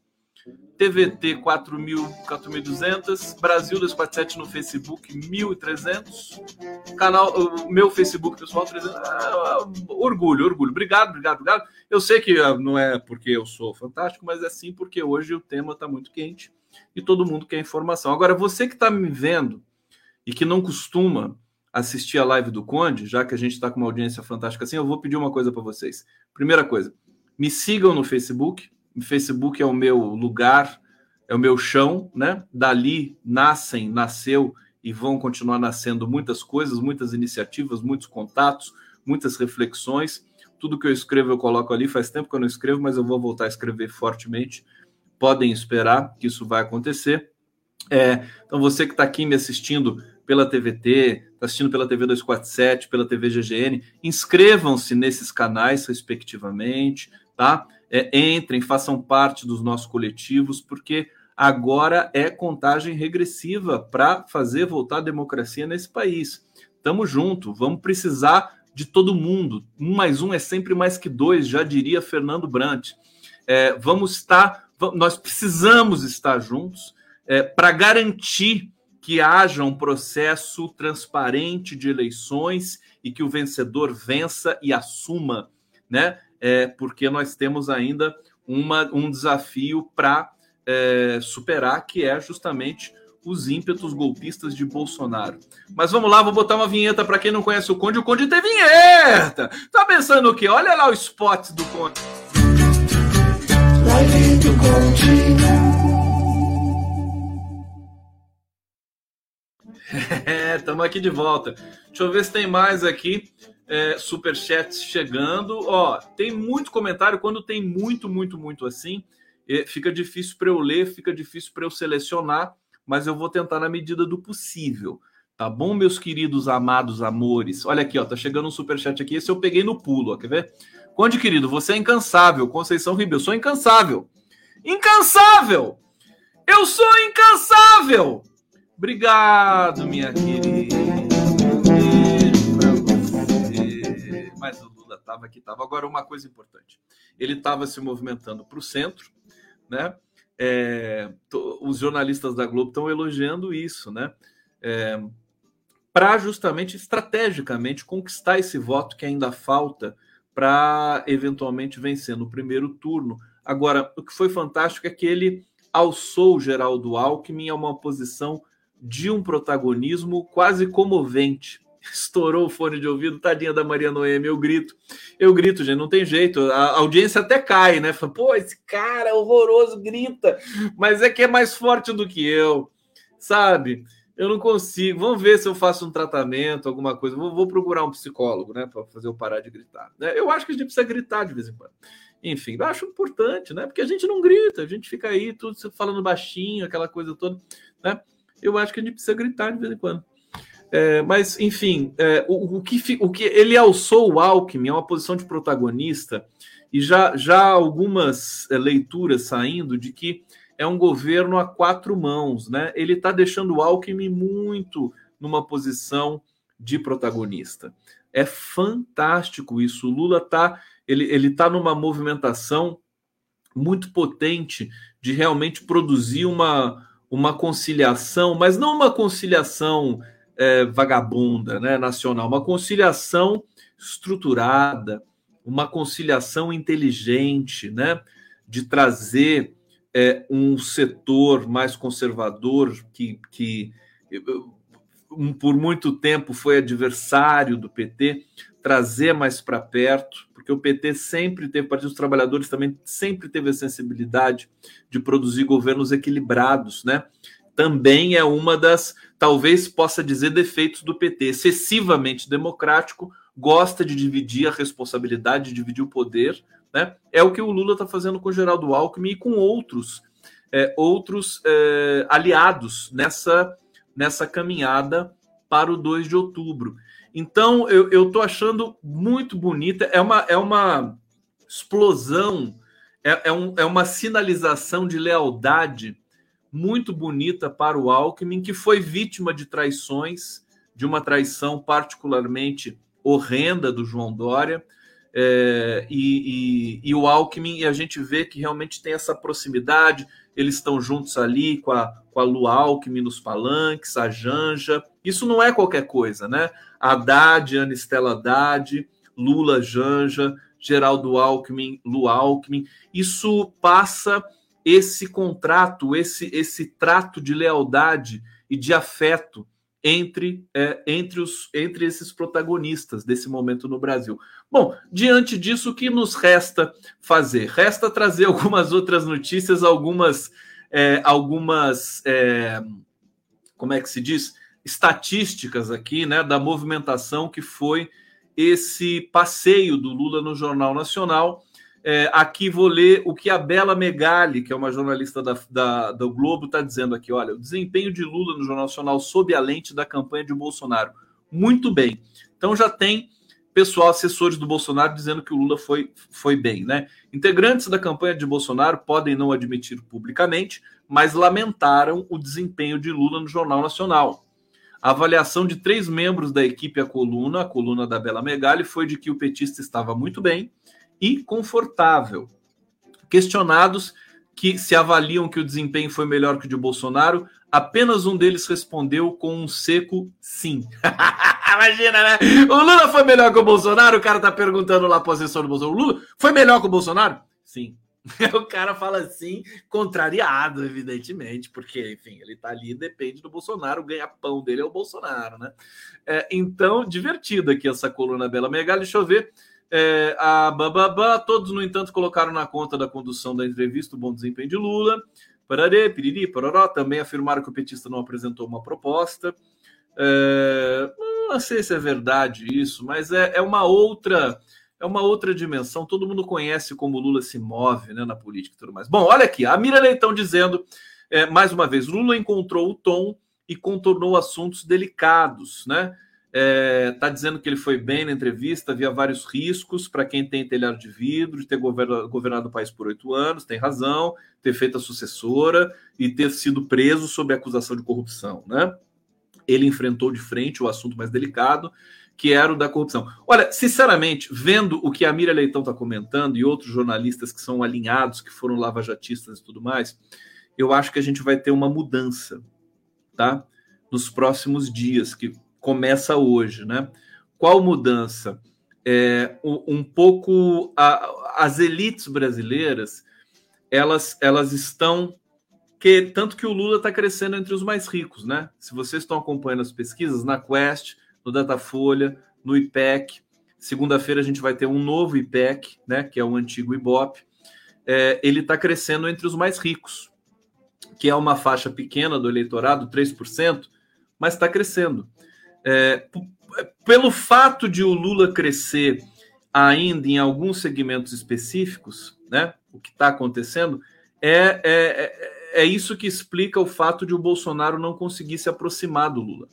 TVT 4.000, 4.200, Brasil 247 no Facebook 1.300, canal, o meu Facebook pessoal 300, ah, orgulho, orgulho, obrigado, obrigado, obrigado. Eu sei que ah, não é porque eu sou fantástico, mas é sim porque hoje o tema está muito quente e todo mundo quer informação. Agora, você que está me vendo e que não costuma assistir a live do Conde, já que a gente está com uma audiência fantástica assim, eu vou pedir uma coisa para vocês. Primeira coisa, me sigam no Facebook, Facebook é o meu lugar, é o meu chão, né? Dali nascem, nasceu e vão continuar nascendo muitas coisas, muitas iniciativas, muitos contatos, muitas reflexões. Tudo que eu escrevo eu coloco ali. Faz tempo que eu não escrevo, mas eu vou voltar a escrever fortemente. Podem esperar que isso vai acontecer. É, então, você que está aqui me assistindo pela TVT, está assistindo pela TV 247, pela TV GGN, inscrevam-se nesses canais, respectivamente, tá? É, entrem, façam parte dos nossos coletivos, porque agora é contagem regressiva para fazer voltar a democracia nesse país. Tamo junto, vamos precisar de todo mundo. Um mais um é sempre mais que dois, já diria Fernando Brant. É, vamos estar, nós precisamos estar juntos é, para garantir que haja um processo transparente de eleições e que o vencedor vença e assuma, né? É, porque nós temos ainda uma, um desafio para é, superar, que é justamente os ímpetos golpistas de Bolsonaro. Mas vamos lá, vou botar uma vinheta para quem não conhece o Conde. O Conde tem vinheta! Tá pensando o quê? Olha lá o spot do Conde. Live do Conde. É, estamos aqui de volta. Deixa eu ver se tem mais aqui é, superchats chegando. Ó, tem muito comentário. Quando tem muito, muito, muito assim, é, fica difícil para eu ler, fica difícil para eu selecionar, mas eu vou tentar na medida do possível. Tá bom, meus queridos amados amores? Olha aqui, ó, tá chegando um superchat aqui. Esse eu peguei no pulo, ó, quer ver? Conde querido, você é incansável. Conceição Ribeiro, sou incansável. Incansável! Eu sou incansável! Obrigado, minha querida. Estava aqui, estava. Agora, uma coisa importante: ele estava se movimentando para o centro, né? É, os jornalistas da Globo estão elogiando isso, né? É, para justamente estrategicamente conquistar esse voto que ainda falta para eventualmente vencer no primeiro turno. Agora, o que foi fantástico é que ele alçou Geraldo Alckmin a uma posição de um protagonismo quase comovente estourou o fone de ouvido, tadinha da Maria Noemi, eu grito. Eu grito, gente, não tem jeito. A audiência até cai, né? Fala, pô, esse cara é horroroso, grita. Mas é que é mais forte do que eu, sabe? Eu não consigo. Vamos ver se eu faço um tratamento, alguma coisa. Vou, vou procurar um psicólogo, né? Para fazer eu parar de gritar. Né? Eu acho que a gente precisa gritar de vez em quando. Enfim, eu acho importante, né? Porque a gente não grita, a gente fica aí tudo falando baixinho, aquela coisa toda, né? Eu acho que a gente precisa gritar de vez em quando. É, mas, enfim, é, o, o, que, o que ele alçou o Alckmin é uma posição de protagonista, e já, já algumas é, leituras saindo de que é um governo a quatro mãos, né? Ele está deixando o Alckmin muito numa posição de protagonista. É fantástico isso. O Lula está ele, ele tá numa movimentação muito potente de realmente produzir uma, uma conciliação, mas não uma conciliação é, vagabunda, né, nacional, uma conciliação estruturada, uma conciliação inteligente, né, de trazer é, um setor mais conservador que, que por muito tempo foi adversário do PT, trazer mais para perto, porque o PT sempre teve, o Partido dos Trabalhadores também sempre teve a sensibilidade de produzir governos equilibrados, né? Também é uma das, talvez possa dizer, defeitos do PT, excessivamente democrático, gosta de dividir a responsabilidade, de dividir o poder, né? É o que o Lula está fazendo com o Geraldo Alckmin e com outros, é, outros é, aliados nessa, nessa caminhada para o 2 de outubro. Então, eu estou achando muito bonita. É uma, é uma explosão, é, é, um, é uma sinalização de lealdade muito bonita para o Alckmin, que foi vítima de traições, de uma traição particularmente horrenda do João Dória. É, e, e, e, o Alckmin, e a gente vê que realmente tem essa proximidade, eles estão juntos ali com a, com a Lu Alckmin nos palanques, a Janja. Isso não é qualquer coisa, né? Haddad, Ana Estela Haddad, Lula Janja, Geraldo Alckmin, Lu Alckmin. Isso passa esse contrato, esse, esse trato de lealdade e de afeto entre, é, entre, os, entre esses protagonistas desse momento no Brasil. Bom, diante disso, o que nos resta fazer? Resta trazer algumas outras notícias, algumas, é, algumas é, como é que se diz? Estatísticas aqui, né, da movimentação que foi esse passeio do Lula no Jornal Nacional é, aqui vou ler o que a Bela Megali, que é uma jornalista da, da do Globo, está dizendo aqui. Olha, o desempenho de Lula no Jornal Nacional sob a lente da campanha de Bolsonaro. Muito bem. Então já tem pessoal, assessores do Bolsonaro, dizendo que o Lula foi, foi bem, né? Integrantes da campanha de Bolsonaro podem não admitir publicamente, mas lamentaram o desempenho de Lula no Jornal Nacional. A avaliação de três membros da equipe A Coluna, a coluna da Bela Megali, foi de que o petista estava muito bem e confortável. Questionados que se avaliam que o desempenho foi melhor que o de Bolsonaro, apenas um deles respondeu com um seco sim. Imagina, né? O Lula foi melhor que o Bolsonaro? O cara tá perguntando lá assessor do Bolsonaro. O Lula foi melhor que o Bolsonaro? Sim. O cara fala assim, contrariado, evidentemente, porque, enfim, ele tá ali, depende do Bolsonaro, o ganha-pão dele é o Bolsonaro, né? É, então, divertido aqui essa coluna Bela Megal. Deixa eu ver. É, a Bababá, todos, no entanto, colocaram na conta da condução da entrevista o bom desempenho de Lula. Pararê, piriri, pororó, também afirmaram que o petista não apresentou uma proposta. É, não sei se é verdade isso, mas é, é uma outra é uma outra dimensão. Todo mundo conhece como Lula se move né, na política e tudo mais. Bom, olha aqui, a Mira Leitão dizendo, é, mais uma vez, Lula encontrou o tom e contornou assuntos delicados, né? Está é, dizendo que ele foi bem na entrevista, havia vários riscos para quem tem telhado de vidro, de ter governado, governado o país por oito anos, tem razão, ter feito a sucessora e ter sido preso sob acusação de corrupção. Né? Ele enfrentou de frente o assunto mais delicado, que era o da corrupção. Olha, sinceramente, vendo o que a Miriam Leitão está comentando e outros jornalistas que são alinhados, que foram lavajatistas e tudo mais, eu acho que a gente vai ter uma mudança, tá? Nos próximos dias, que começa hoje, né? Qual mudança? É, um pouco a, as elites brasileiras elas elas estão que tanto que o Lula está crescendo entre os mais ricos, né? Se vocês estão acompanhando as pesquisas na Quest, no Datafolha, no IPEC, segunda-feira a gente vai ter um novo IPEC, né? Que é o antigo IBOP. É, ele está crescendo entre os mais ricos, que é uma faixa pequena do eleitorado, 3%, mas está crescendo. É, pelo fato de o Lula crescer ainda em alguns segmentos específicos, né, o que está acontecendo, é, é, é, é isso que explica o fato de o Bolsonaro não conseguir se aproximar do Lula.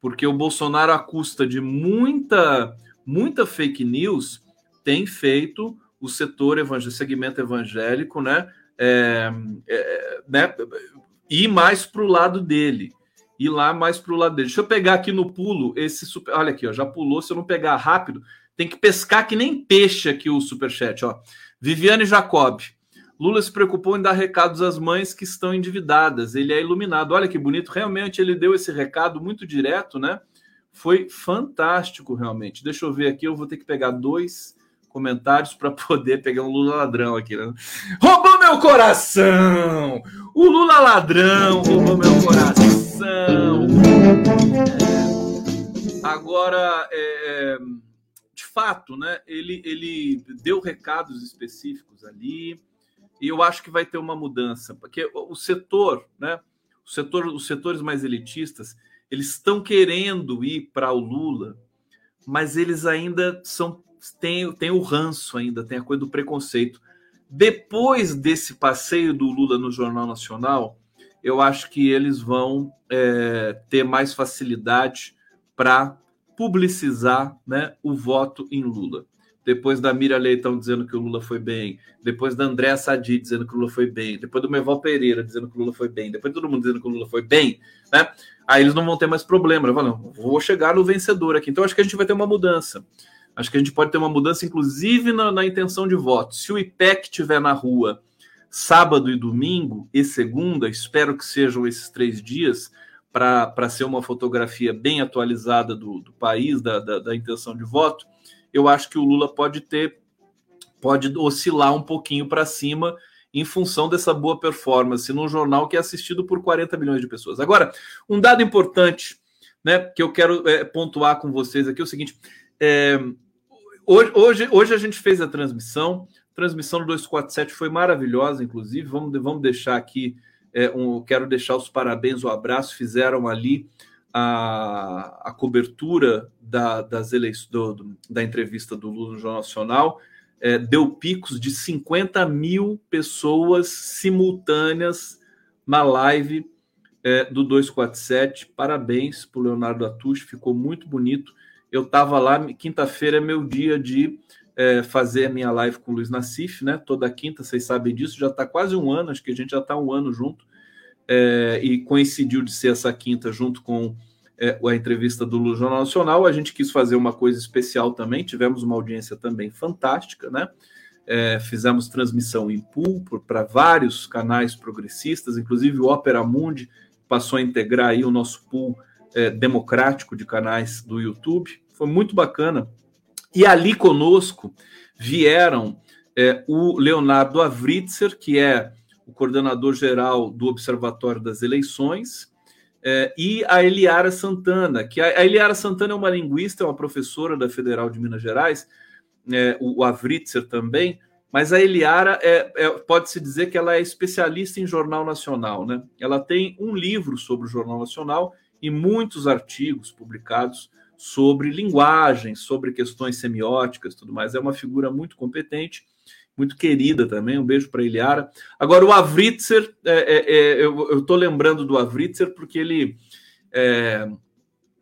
Porque o Bolsonaro, à custa de muita, muita fake news, tem feito o setor evangélico, segmento evangélico, né, é, é, né ir mais para o lado dele ir lá mais para o lado dele. Deixa eu pegar aqui no pulo esse super. Olha aqui, ó, já pulou. Se eu não pegar rápido, tem que pescar que nem peixe aqui o superchat. Ó. Viviane Jacob. Lula se preocupou em dar recados às mães que estão endividadas. Ele é iluminado. Olha que bonito. Realmente ele deu esse recado muito direto, né? Foi fantástico, realmente. Deixa eu ver aqui. Eu vou ter que pegar dois comentários para poder pegar um Lula ladrão aqui. Né? Roubou meu coração! O Lula ladrão roubou meu coração! É. Agora, é, de fato, né? Ele, ele deu recados específicos ali e eu acho que vai ter uma mudança, porque o setor, né, o setor, os setores mais elitistas, eles estão querendo ir para o Lula, mas eles ainda são têm, têm o ranço ainda, tem a coisa do preconceito. Depois desse passeio do Lula no Jornal Nacional, eu acho que eles vão é, ter mais facilidade para publicizar né, o voto em Lula depois da Mira Leitão dizendo que o Lula foi bem, depois da Andréa Sadi dizendo que o Lula foi bem, depois do Meval Pereira dizendo que o Lula foi bem, depois de todo mundo dizendo que o Lula foi bem, né? Aí eles não vão ter mais problema. Eu falo, vou chegar no vencedor aqui. Então acho que a gente vai ter uma mudança. Acho que a gente pode ter uma mudança, inclusive na, na intenção de voto. Se o IPEC estiver na rua sábado e domingo e segunda, espero que sejam esses três dias, para ser uma fotografia bem atualizada do, do país, da, da, da intenção de voto eu acho que o Lula pode ter, pode oscilar um pouquinho para cima em função dessa boa performance num jornal que é assistido por 40 milhões de pessoas. Agora, um dado importante, né, que eu quero é, pontuar com vocês aqui é o seguinte: é, hoje, hoje, hoje a gente fez a transmissão, a transmissão do 247 foi maravilhosa, inclusive. Vamos, vamos deixar aqui, é, um, quero deixar os parabéns, o um abraço, fizeram ali a, a cobertura da, das eleições, da entrevista do Lula no Jornal Nacional é, deu picos de 50 mil pessoas simultâneas na live é, do 247. Parabéns para o Leonardo Atush, ficou muito bonito. Eu estava lá, quinta-feira é meu dia de é, fazer a minha live com o Luiz Nassif, né? Toda quinta, vocês sabem disso, já está quase um ano, acho que a gente já está um ano junto é, e coincidiu de ser essa quinta junto com é, a entrevista do Lula Jornal Nacional. A gente quis fazer uma coisa especial também, tivemos uma audiência também fantástica, né? É, fizemos transmissão em pool para vários canais progressistas, inclusive o Opera Mundi passou a integrar aí o nosso pool é, democrático de canais do YouTube. Foi muito bacana. E ali conosco vieram é, o Leonardo Avritzer, que é o coordenador geral do Observatório das Eleições, é, e a Eliara Santana, que a, a, Eliara Santana é uma linguista, é uma professora da Federal de Minas Gerais, é, o, o Avritzer também, mas a Eliara é, é pode-se dizer que ela é especialista em jornal nacional, né? Ela tem um livro sobre o Jornal Nacional e muitos artigos publicados sobre linguagem, sobre questões semióticas, tudo mais. É uma figura muito competente muito querida também. Um beijo para Iliara. Agora, o Avritzer, é, é, é, eu estou lembrando do Avritzer porque ele, é,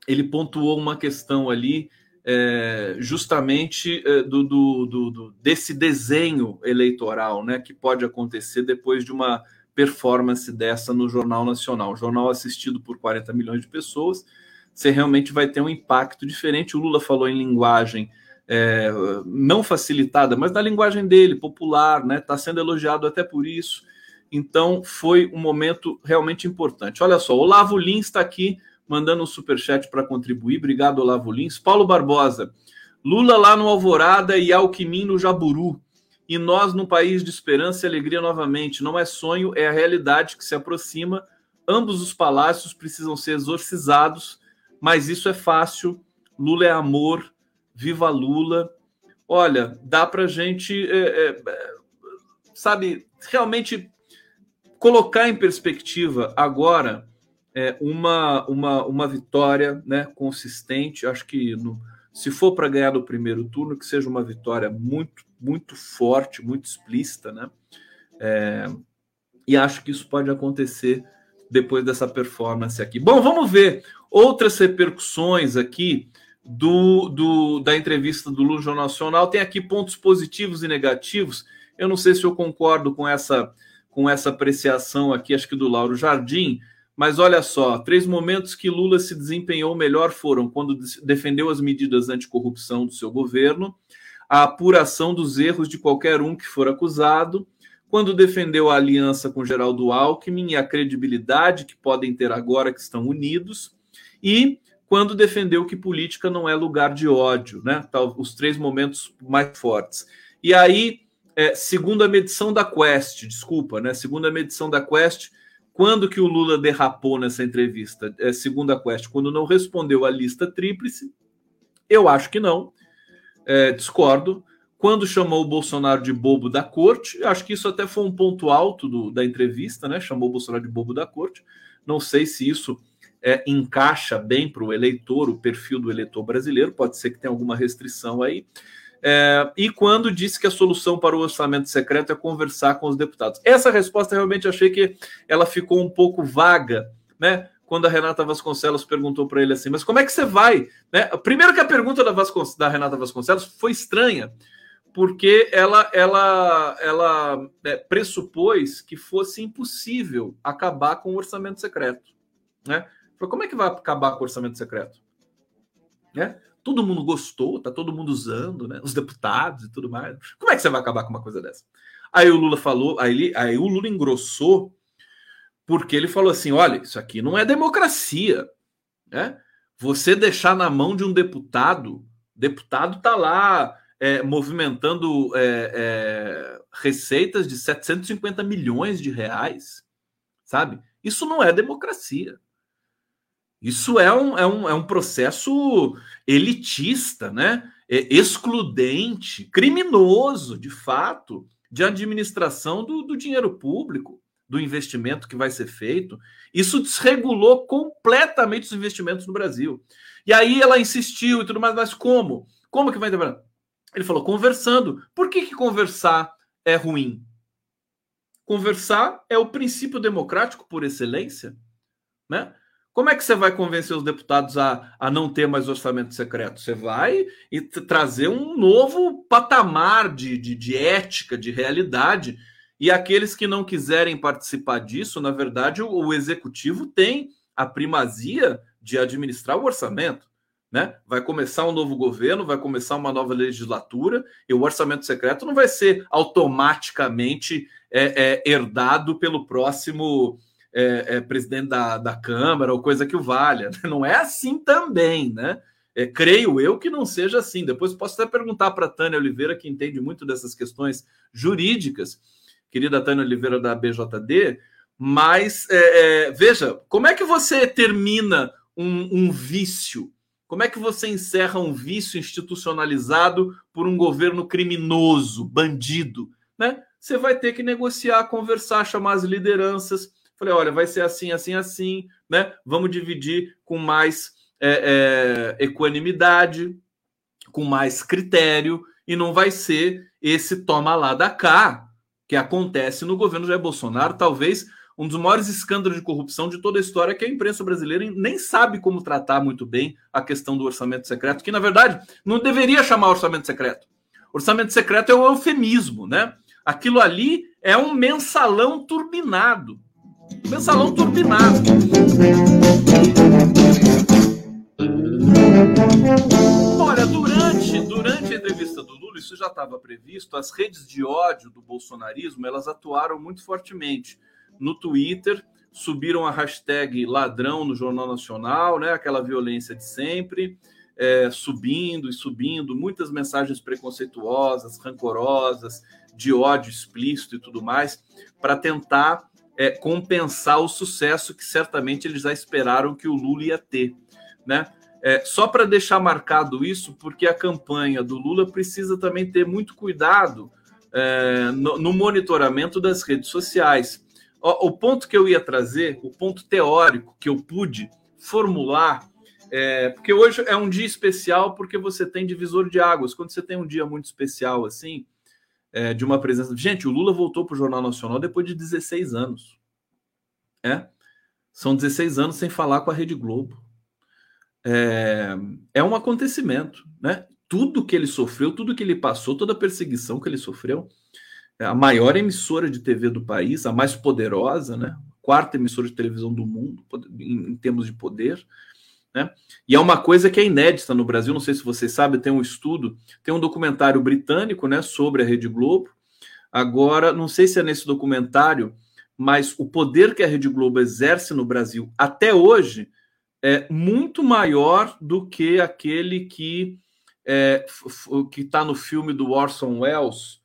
ele pontuou uma questão ali, é, justamente é, do, do, do, desse desenho eleitoral né, que pode acontecer depois de uma performance dessa no Jornal Nacional. jornal assistido por 40 milhões de pessoas. Você realmente vai ter um impacto diferente. O Lula falou em linguagem é, não facilitada, mas na linguagem dele, popular, né? Está sendo elogiado até por isso. Então foi um momento realmente importante. Olha só, Olavo Lins está aqui mandando um superchat para contribuir. Obrigado, Olavo Lins. Paulo Barbosa, Lula lá no Alvorada e Alckmin no Jaburu. E nós no país de esperança e alegria novamente. Não é sonho, é a realidade que se aproxima. Ambos os palácios precisam ser exorcizados, mas isso é fácil. Lula é amor, Viva Lula. Olha, dá para gente, é, é, sabe, realmente colocar em perspectiva agora é, uma, uma, uma vitória né, consistente. Acho que no, se for para ganhar no primeiro turno, que seja uma vitória muito, muito forte, muito explícita, né? É, e acho que isso pode acontecer depois dessa performance aqui. Bom, vamos ver outras repercussões aqui do, do, da entrevista do Lula Jornal Nacional. Tem aqui pontos positivos e negativos. Eu não sei se eu concordo com essa, com essa apreciação aqui, acho que do Lauro Jardim, mas olha só: três momentos que Lula se desempenhou melhor foram quando defendeu as medidas anticorrupção do seu governo, a apuração dos erros de qualquer um que for acusado, quando defendeu a aliança com Geraldo Alckmin e a credibilidade que podem ter agora que estão unidos, e quando defendeu que política não é lugar de ódio, né? Os três momentos mais fortes. E aí, é, segundo a medição da Quest, desculpa, né? Segundo a medição da Quest, quando que o Lula derrapou nessa entrevista? É, segundo a Quest, quando não respondeu à lista tríplice, eu acho que não, é, discordo. Quando chamou o Bolsonaro de bobo da corte, acho que isso até foi um ponto alto do, da entrevista, né? Chamou o Bolsonaro de bobo da corte. Não sei se isso é, encaixa bem para o eleitor, o perfil do eleitor brasileiro, pode ser que tenha alguma restrição aí. É, e quando disse que a solução para o orçamento secreto é conversar com os deputados. Essa resposta realmente achei que ela ficou um pouco vaga, né? Quando a Renata Vasconcelos perguntou para ele assim, mas como é que você vai? Né? Primeiro que a pergunta da, da Renata Vasconcelos foi estranha, porque ela, ela, ela é, pressupôs que fosse impossível acabar com o orçamento secreto. Né? Falei, como é que vai acabar com o orçamento secreto? Né? Todo mundo gostou, tá todo mundo usando, né? Os deputados e tudo mais. Como é que você vai acabar com uma coisa dessa? Aí o Lula falou, aí, aí o Lula engrossou, porque ele falou assim: olha, isso aqui não é democracia. Né? Você deixar na mão de um deputado, deputado tá lá é, movimentando é, é, receitas de 750 milhões de reais, sabe? Isso não é democracia. Isso é um, é um, é um processo elitista, né? É excludente, criminoso, de fato, de administração do, do dinheiro público, do investimento que vai ser feito. Isso desregulou completamente os investimentos no Brasil. E aí ela insistiu e tudo mais, mas como? Como que vai demorar? Ele falou conversando. Por que, que conversar é ruim? Conversar é o princípio democrático por excelência, né? Como é que você vai convencer os deputados a, a não ter mais orçamento secreto? Você vai e trazer um novo patamar de, de, de ética, de realidade. E aqueles que não quiserem participar disso, na verdade, o, o executivo tem a primazia de administrar o orçamento. Né? Vai começar um novo governo, vai começar uma nova legislatura, e o orçamento secreto não vai ser automaticamente é, é, herdado pelo próximo é, é, presidente da, da Câmara ou coisa que o valha. Não é assim também, né? É, creio eu que não seja assim. Depois posso até perguntar para a Tânia Oliveira, que entende muito dessas questões jurídicas, querida Tânia Oliveira da BJD, mas é, veja, como é que você termina um, um vício? Como é que você encerra um vício institucionalizado por um governo criminoso, bandido? Né? Você vai ter que negociar, conversar, chamar as lideranças Falei, olha, vai ser assim, assim, assim, né? Vamos dividir com mais é, é, equanimidade, com mais critério, e não vai ser esse toma lá da cá que acontece no governo Jair Bolsonaro, talvez um dos maiores escândalos de corrupção de toda a história, que a imprensa brasileira nem sabe como tratar muito bem a questão do orçamento secreto, que na verdade não deveria chamar orçamento secreto. Orçamento secreto é um eufemismo, né? Aquilo ali é um mensalão turbinado. Mensalão turbinado. Olha, durante, durante a entrevista do Lula, isso já estava previsto, as redes de ódio do bolsonarismo, elas atuaram muito fortemente. No Twitter, subiram a hashtag ladrão no Jornal Nacional, né? aquela violência de sempre, é, subindo e subindo, muitas mensagens preconceituosas, rancorosas, de ódio explícito e tudo mais, para tentar é, compensar o sucesso que certamente eles já esperaram que o Lula ia ter, né? É, só para deixar marcado isso, porque a campanha do Lula precisa também ter muito cuidado é, no, no, monitoramento das redes sociais. O, o, ponto que eu ia trazer, o ponto teórico que eu pude formular, é, porque hoje é um dia especial porque você tem divisor de águas. Quando você tem um dia muito especial assim, é, de uma presença. Gente, o Lula voltou para o Jornal Nacional depois de 16 anos. É? São 16 anos sem falar com a Rede Globo. É, é um acontecimento, né? Tudo que ele sofreu, tudo que ele passou, toda a perseguição que ele sofreu, a maior emissora de TV do país, a mais poderosa, né? Quarta emissora de televisão do mundo, em, termos de poder, né? E é uma coisa que é inédita no Brasil, não sei se vocês sabem, tem um estudo, tem um documentário britânico né, sobre a Rede Globo, Agora, não sei se é nesse documentário, mas o poder que a Rede Globo exerce no Brasil até hoje é muito maior do que aquele que é, está no filme do Orson Welles.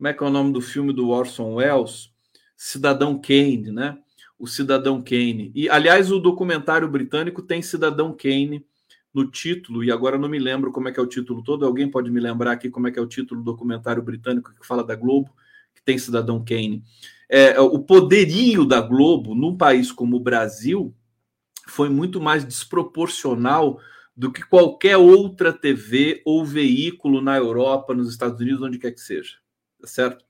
Como é que é o nome do filme do Orson Welles? Cidadão Kane, né? O Cidadão Kane. E, aliás, o documentário britânico tem Cidadão Kane no título, e agora não me lembro como é que é o título todo. Alguém pode me lembrar aqui como é que é o título do documentário britânico que fala da Globo, que tem Cidadão Kane. É, o poderio da Globo num país como o Brasil foi muito mais desproporcional do que qualquer outra TV ou veículo na Europa, nos Estados Unidos, onde quer que seja. Tá certo?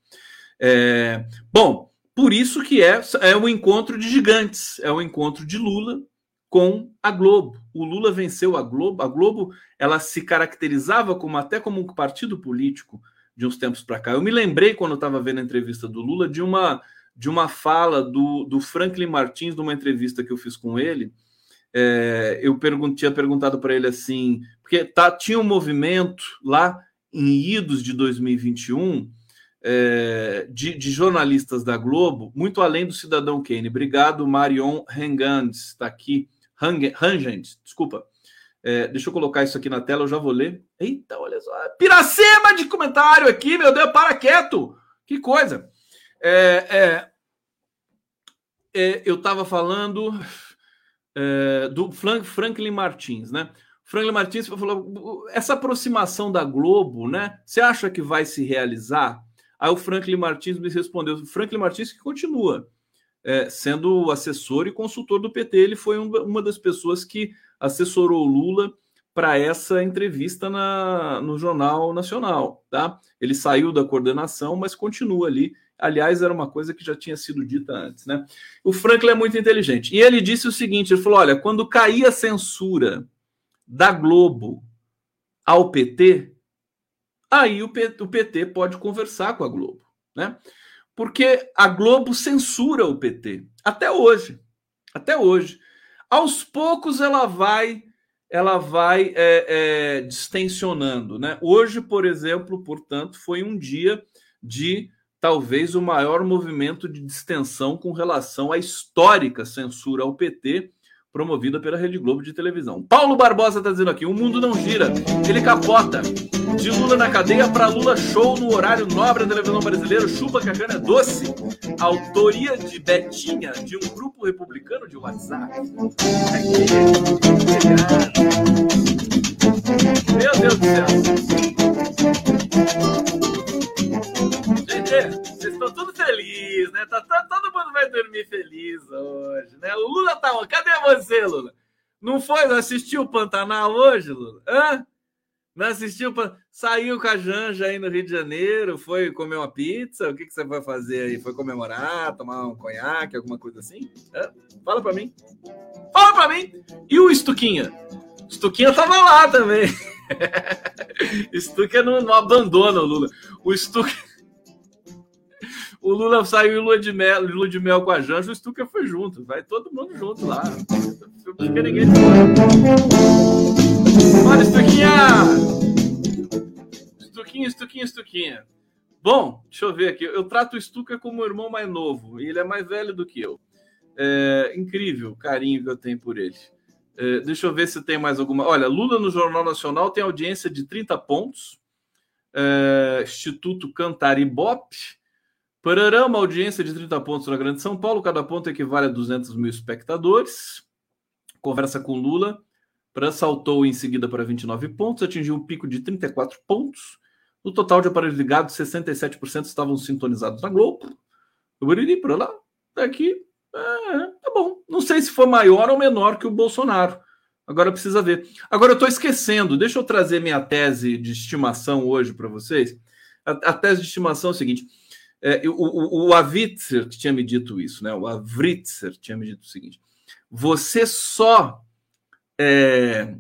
É, bom, por isso que é, é um encontro de gigantes, é um encontro de Lula com a Globo. O Lula venceu a Globo. A Globo ela se caracterizava como até como um partido político de uns tempos para cá. Eu me lembrei quando eu estava vendo a entrevista do Lula de uma de uma fala do, do Franklin Martins numa entrevista que eu fiz com ele é, eu tinha perguntado para ele assim, porque tá, tinha um movimento lá em idos de 2021 é, de, de, jornalistas da Globo, muito além do Cidadão Kane. Obrigado, Marion Rangandes, está aqui. Rangandes, desculpa. É, deixa eu colocar isso aqui na tela, eu já vou ler. Eita, olha só. Piracema de comentário aqui, meu Deus, para quieto. Que coisa. É, é, é eu estava falando é, do Franklin Martins, né? Franklin Martins falou: essa aproximação da Globo, né? Você acha que vai se realizar? Aí o Franklin Martins me respondeu: Franklin Martins que continua é, sendo assessor e consultor do PT. Ele foi um, uma das pessoas que assessorou Lula para essa entrevista na, no Jornal Nacional, tá? Ele saiu da coordenação, mas continua ali Aliás, era uma coisa que já tinha sido dita antes, né? O Franklin é muito inteligente. E ele disse o seguinte: ele falou: olha, quando cair a censura da Globo ao PT, aí o PT pode conversar com a Globo, né? Porque a Globo censura o PT até hoje, até hoje. Aos poucos ela vai, ela vai é, é, distensionando, né? Hoje, por exemplo, portanto, foi um dia de talvez o maior movimento de distensão com relação à histórica censura ao PT promovida pela Rede Globo de televisão. Paulo Barbosa está dizendo aqui: o mundo não gira, ele capota. De Lula na cadeia para Lula show no horário nobre da televisão brasileira, chupa que a cana é doce. Autoria de Betinha, de um grupo republicano de WhatsApp. Meu Deus do céu. Gente, vocês estão tudo felizes, né? Tá, tá, todo vai dormir feliz hoje, né? O Lula tá. Cadê você, Lula? Não foi? Não assistiu o Pantanal hoje, Lula? Hã? Não assistiu? Saiu com a Janja aí no Rio de Janeiro, foi comer uma pizza? O que, que você vai fazer aí? Foi comemorar, tomar um conhaque, alguma coisa assim? Hã? Fala pra mim. Fala pra mim! E o Estuquinha? Estuquinha tava lá também. Stucker não, não abandona o Lula. O Stucker. O Lula saiu em lua de mel, lua de mel com a Janja, o Stucker foi junto. Vai todo mundo junto lá. Fica ninguém de Stuquinha! Stuquinha, Stuquinha, Stuquinha. Bom, deixa eu ver aqui. Eu trato o Stucker como o irmão mais novo. E ele é mais velho do que eu. É incrível o carinho que eu tenho por ele. É, deixa eu ver se tem mais alguma. Olha, Lula no Jornal Nacional tem audiência de 30 pontos. É, Instituto Cantar Ibope. Parará, uma audiência de 30 pontos na Grande São Paulo. Cada ponto equivale a 200 mil espectadores. Conversa com Lula. Para saltou em seguida para 29 pontos, atingiu um pico de 34 pontos. No total de aparelhos ligados, 67% estavam sintonizados na Globo. Para lá, daqui é, tá bom. Não sei se foi maior ou menor que o Bolsonaro. Agora precisa ver. Agora eu estou esquecendo. Deixa eu trazer minha tese de estimação hoje para vocês. A, a, tese de estimação é o seguinte: é, o, o, o Avitzer tinha me dito isso, né? O Avritzer tinha me dito o seguinte: você só é,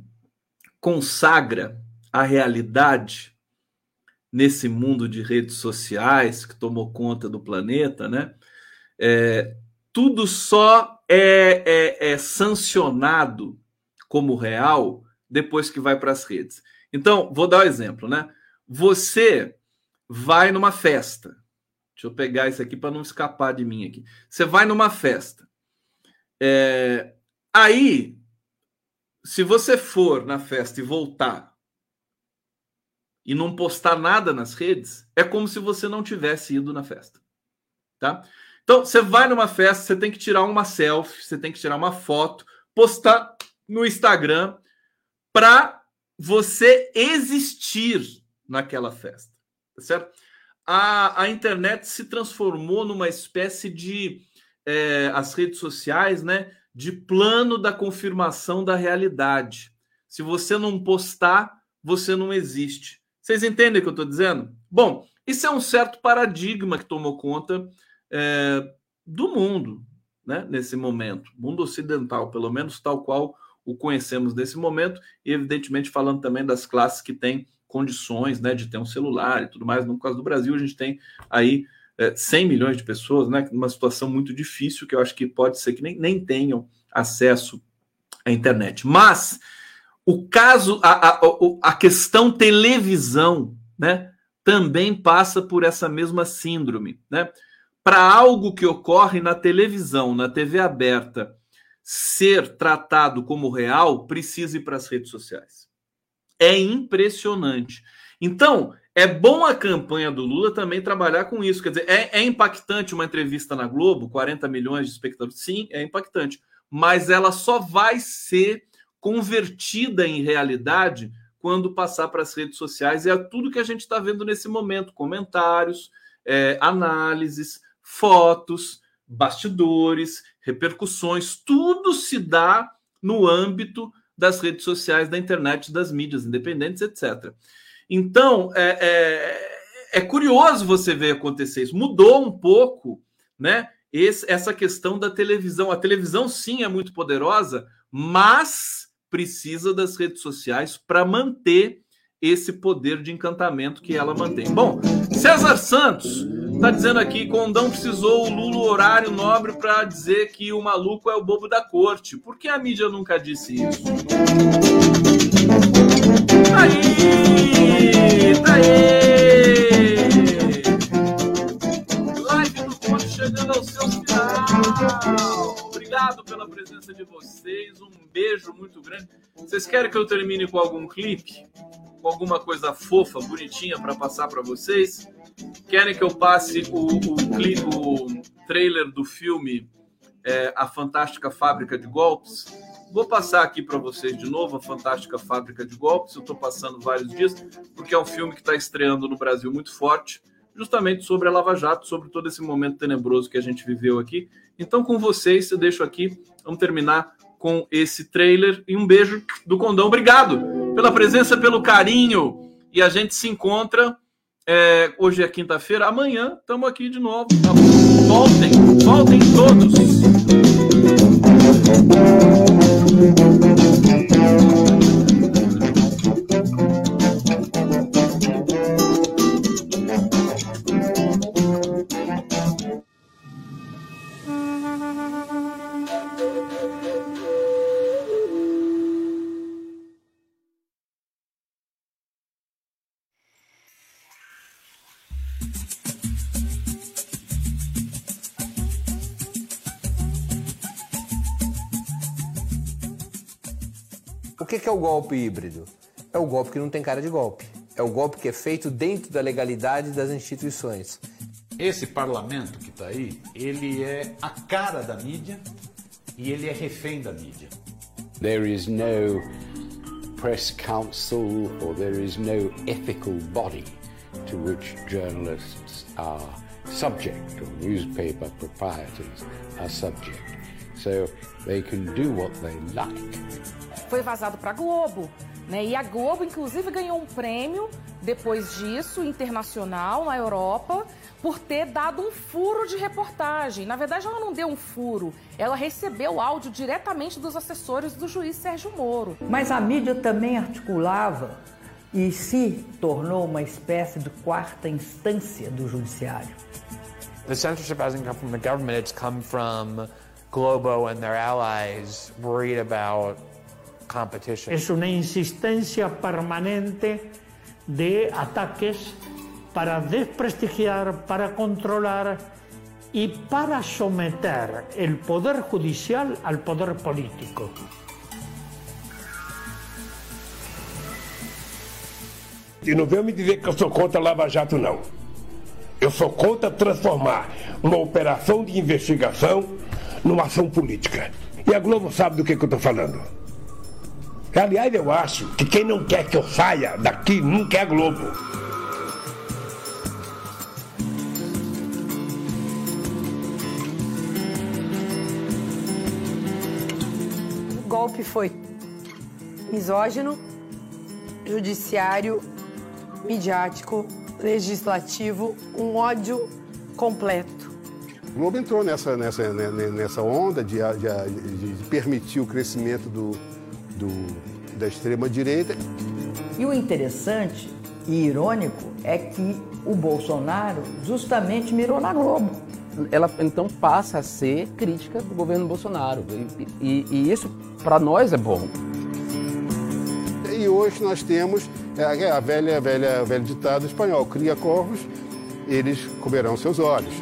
consagra a realidade nesse mundo de redes sociais que tomou conta do planeta, né? É, tudo só é, é, é sancionado como real depois que vai para as redes. Então, vou dar um exemplo, né? Você vai numa festa. Deixa eu pegar isso aqui para não escapar de mim aqui. Você vai numa festa. É, aí, se você for na festa e voltar e não postar nada nas redes, é como se você não tivesse ido na festa. Tá? Então, você vai numa festa, você tem que tirar uma selfie, você tem que tirar uma foto, postar no Instagram para você existir naquela festa, tá certo? A, a internet se transformou numa espécie de é, as redes sociais, né? De plano da confirmação da realidade. Se você não postar, você não existe. Vocês entendem o que eu estou dizendo? Bom, isso é um certo paradigma que tomou conta é, do mundo, né? Nesse momento, mundo ocidental, pelo menos tal qual o conhecemos nesse momento, e evidentemente falando também das classes que têm condições né, de ter um celular e tudo mais. No caso do Brasil, a gente tem aí é, 100 milhões de pessoas, né, numa situação muito difícil, que eu acho que pode ser que nem, nem tenham acesso à internet. Mas o caso, a, a, a questão televisão, né, também passa por essa mesma síndrome, né? Para algo que ocorre na televisão, na TV aberta, ser tratado como real, precisa ir para as redes sociais. É impressionante. Então, é bom a campanha do Lula também trabalhar com isso. Quer dizer, é, é, impactante uma entrevista na Globo, 40 milhões de espectadores? Sim, é impactante. Mas ela só vai ser convertida em realidade quando passar para as redes sociais. E é tudo que a gente está vendo nesse momento: comentários, é, análises, fotos, bastidores, repercussões, tudo se dá no âmbito das redes sociais, da internet, das mídias independentes, etc. Então, é, é, é curioso você ver acontecer isso. Mudou um pouco, né? Esse, essa questão da televisão. A televisão, sim, é muito poderosa, mas precisa das redes sociais para manter esse poder de encantamento que ela mantém. Bom, César Santos Tá dizendo aqui, Condão precisou o Lula horário nobre para dizer que o maluco é o bobo da corte. Por que a mídia nunca disse isso? Tá aí! Tá aí! Live do Conde chegando ao seu final. Obrigado pela presença de vocês. Um beijo muito grande. Vocês querem que eu termine com algum clipe? Com alguma coisa fofa, bonitinha para passar para vocês? Querem que eu passe o, o, o trailer do filme é, A Fantástica Fábrica de Golpes? Vou passar aqui para vocês de novo a Fantástica Fábrica de Golpes. Eu estou passando vários dias, porque é um filme que está estreando no Brasil muito forte, justamente sobre a Lava Jato, sobre todo esse momento tenebroso que a gente viveu aqui. Então, com vocês, eu deixo aqui. Vamos terminar com esse trailer. E um beijo do Condão. Obrigado pela presença, pelo carinho. E a gente se encontra é, hoje é quinta-feira, amanhã estamos aqui de novo. Voltem, voltem todos. Que é o golpe híbrido? É o golpe que não tem cara de golpe. É o golpe que é feito dentro da legalidade das instituições. Esse parlamento que está aí, ele é a cara da mídia e ele é refém da mídia. There is no press council or there is no ethical body to which journalists are subject or newspaper proprietors are subject. So they can do what they like foi vazado para a Globo. Né? E a Globo, inclusive, ganhou um prêmio depois disso, internacional, na Europa, por ter dado um furo de reportagem. Na verdade, ela não deu um furo, ela recebeu o áudio diretamente dos assessores do juiz Sérgio Moro. Mas a mídia também articulava e se tornou uma espécie de quarta instância do judiciário. The censorship hasn't come from the government, it's come from Globo and their allies worried about Es una insistencia permanente de ataques para desprestigiar, para controlar y para someter el poder judicial al poder político. E não venham me dizer que eu sou contra Lava Jato, não. Eu sou contra transformar uma operação de investigação numa ação política. E a Globo sabe do que, que eu estou falando. Aliás, eu acho que quem não quer que eu saia daqui nunca é a Globo. O golpe foi misógino, judiciário, midiático, legislativo, um ódio completo. O Globo entrou nessa, nessa, né, né, nessa onda de, de, de permitir o crescimento do, do, da extrema-direita. E o interessante e irônico é que o Bolsonaro justamente mirou na Globo. Ela então passa a ser crítica do governo Bolsonaro. E, e, e isso, para nós, é bom. E hoje nós temos é, a velha, velha, velho ditado espanhol: cria corvos, eles comerão seus olhos.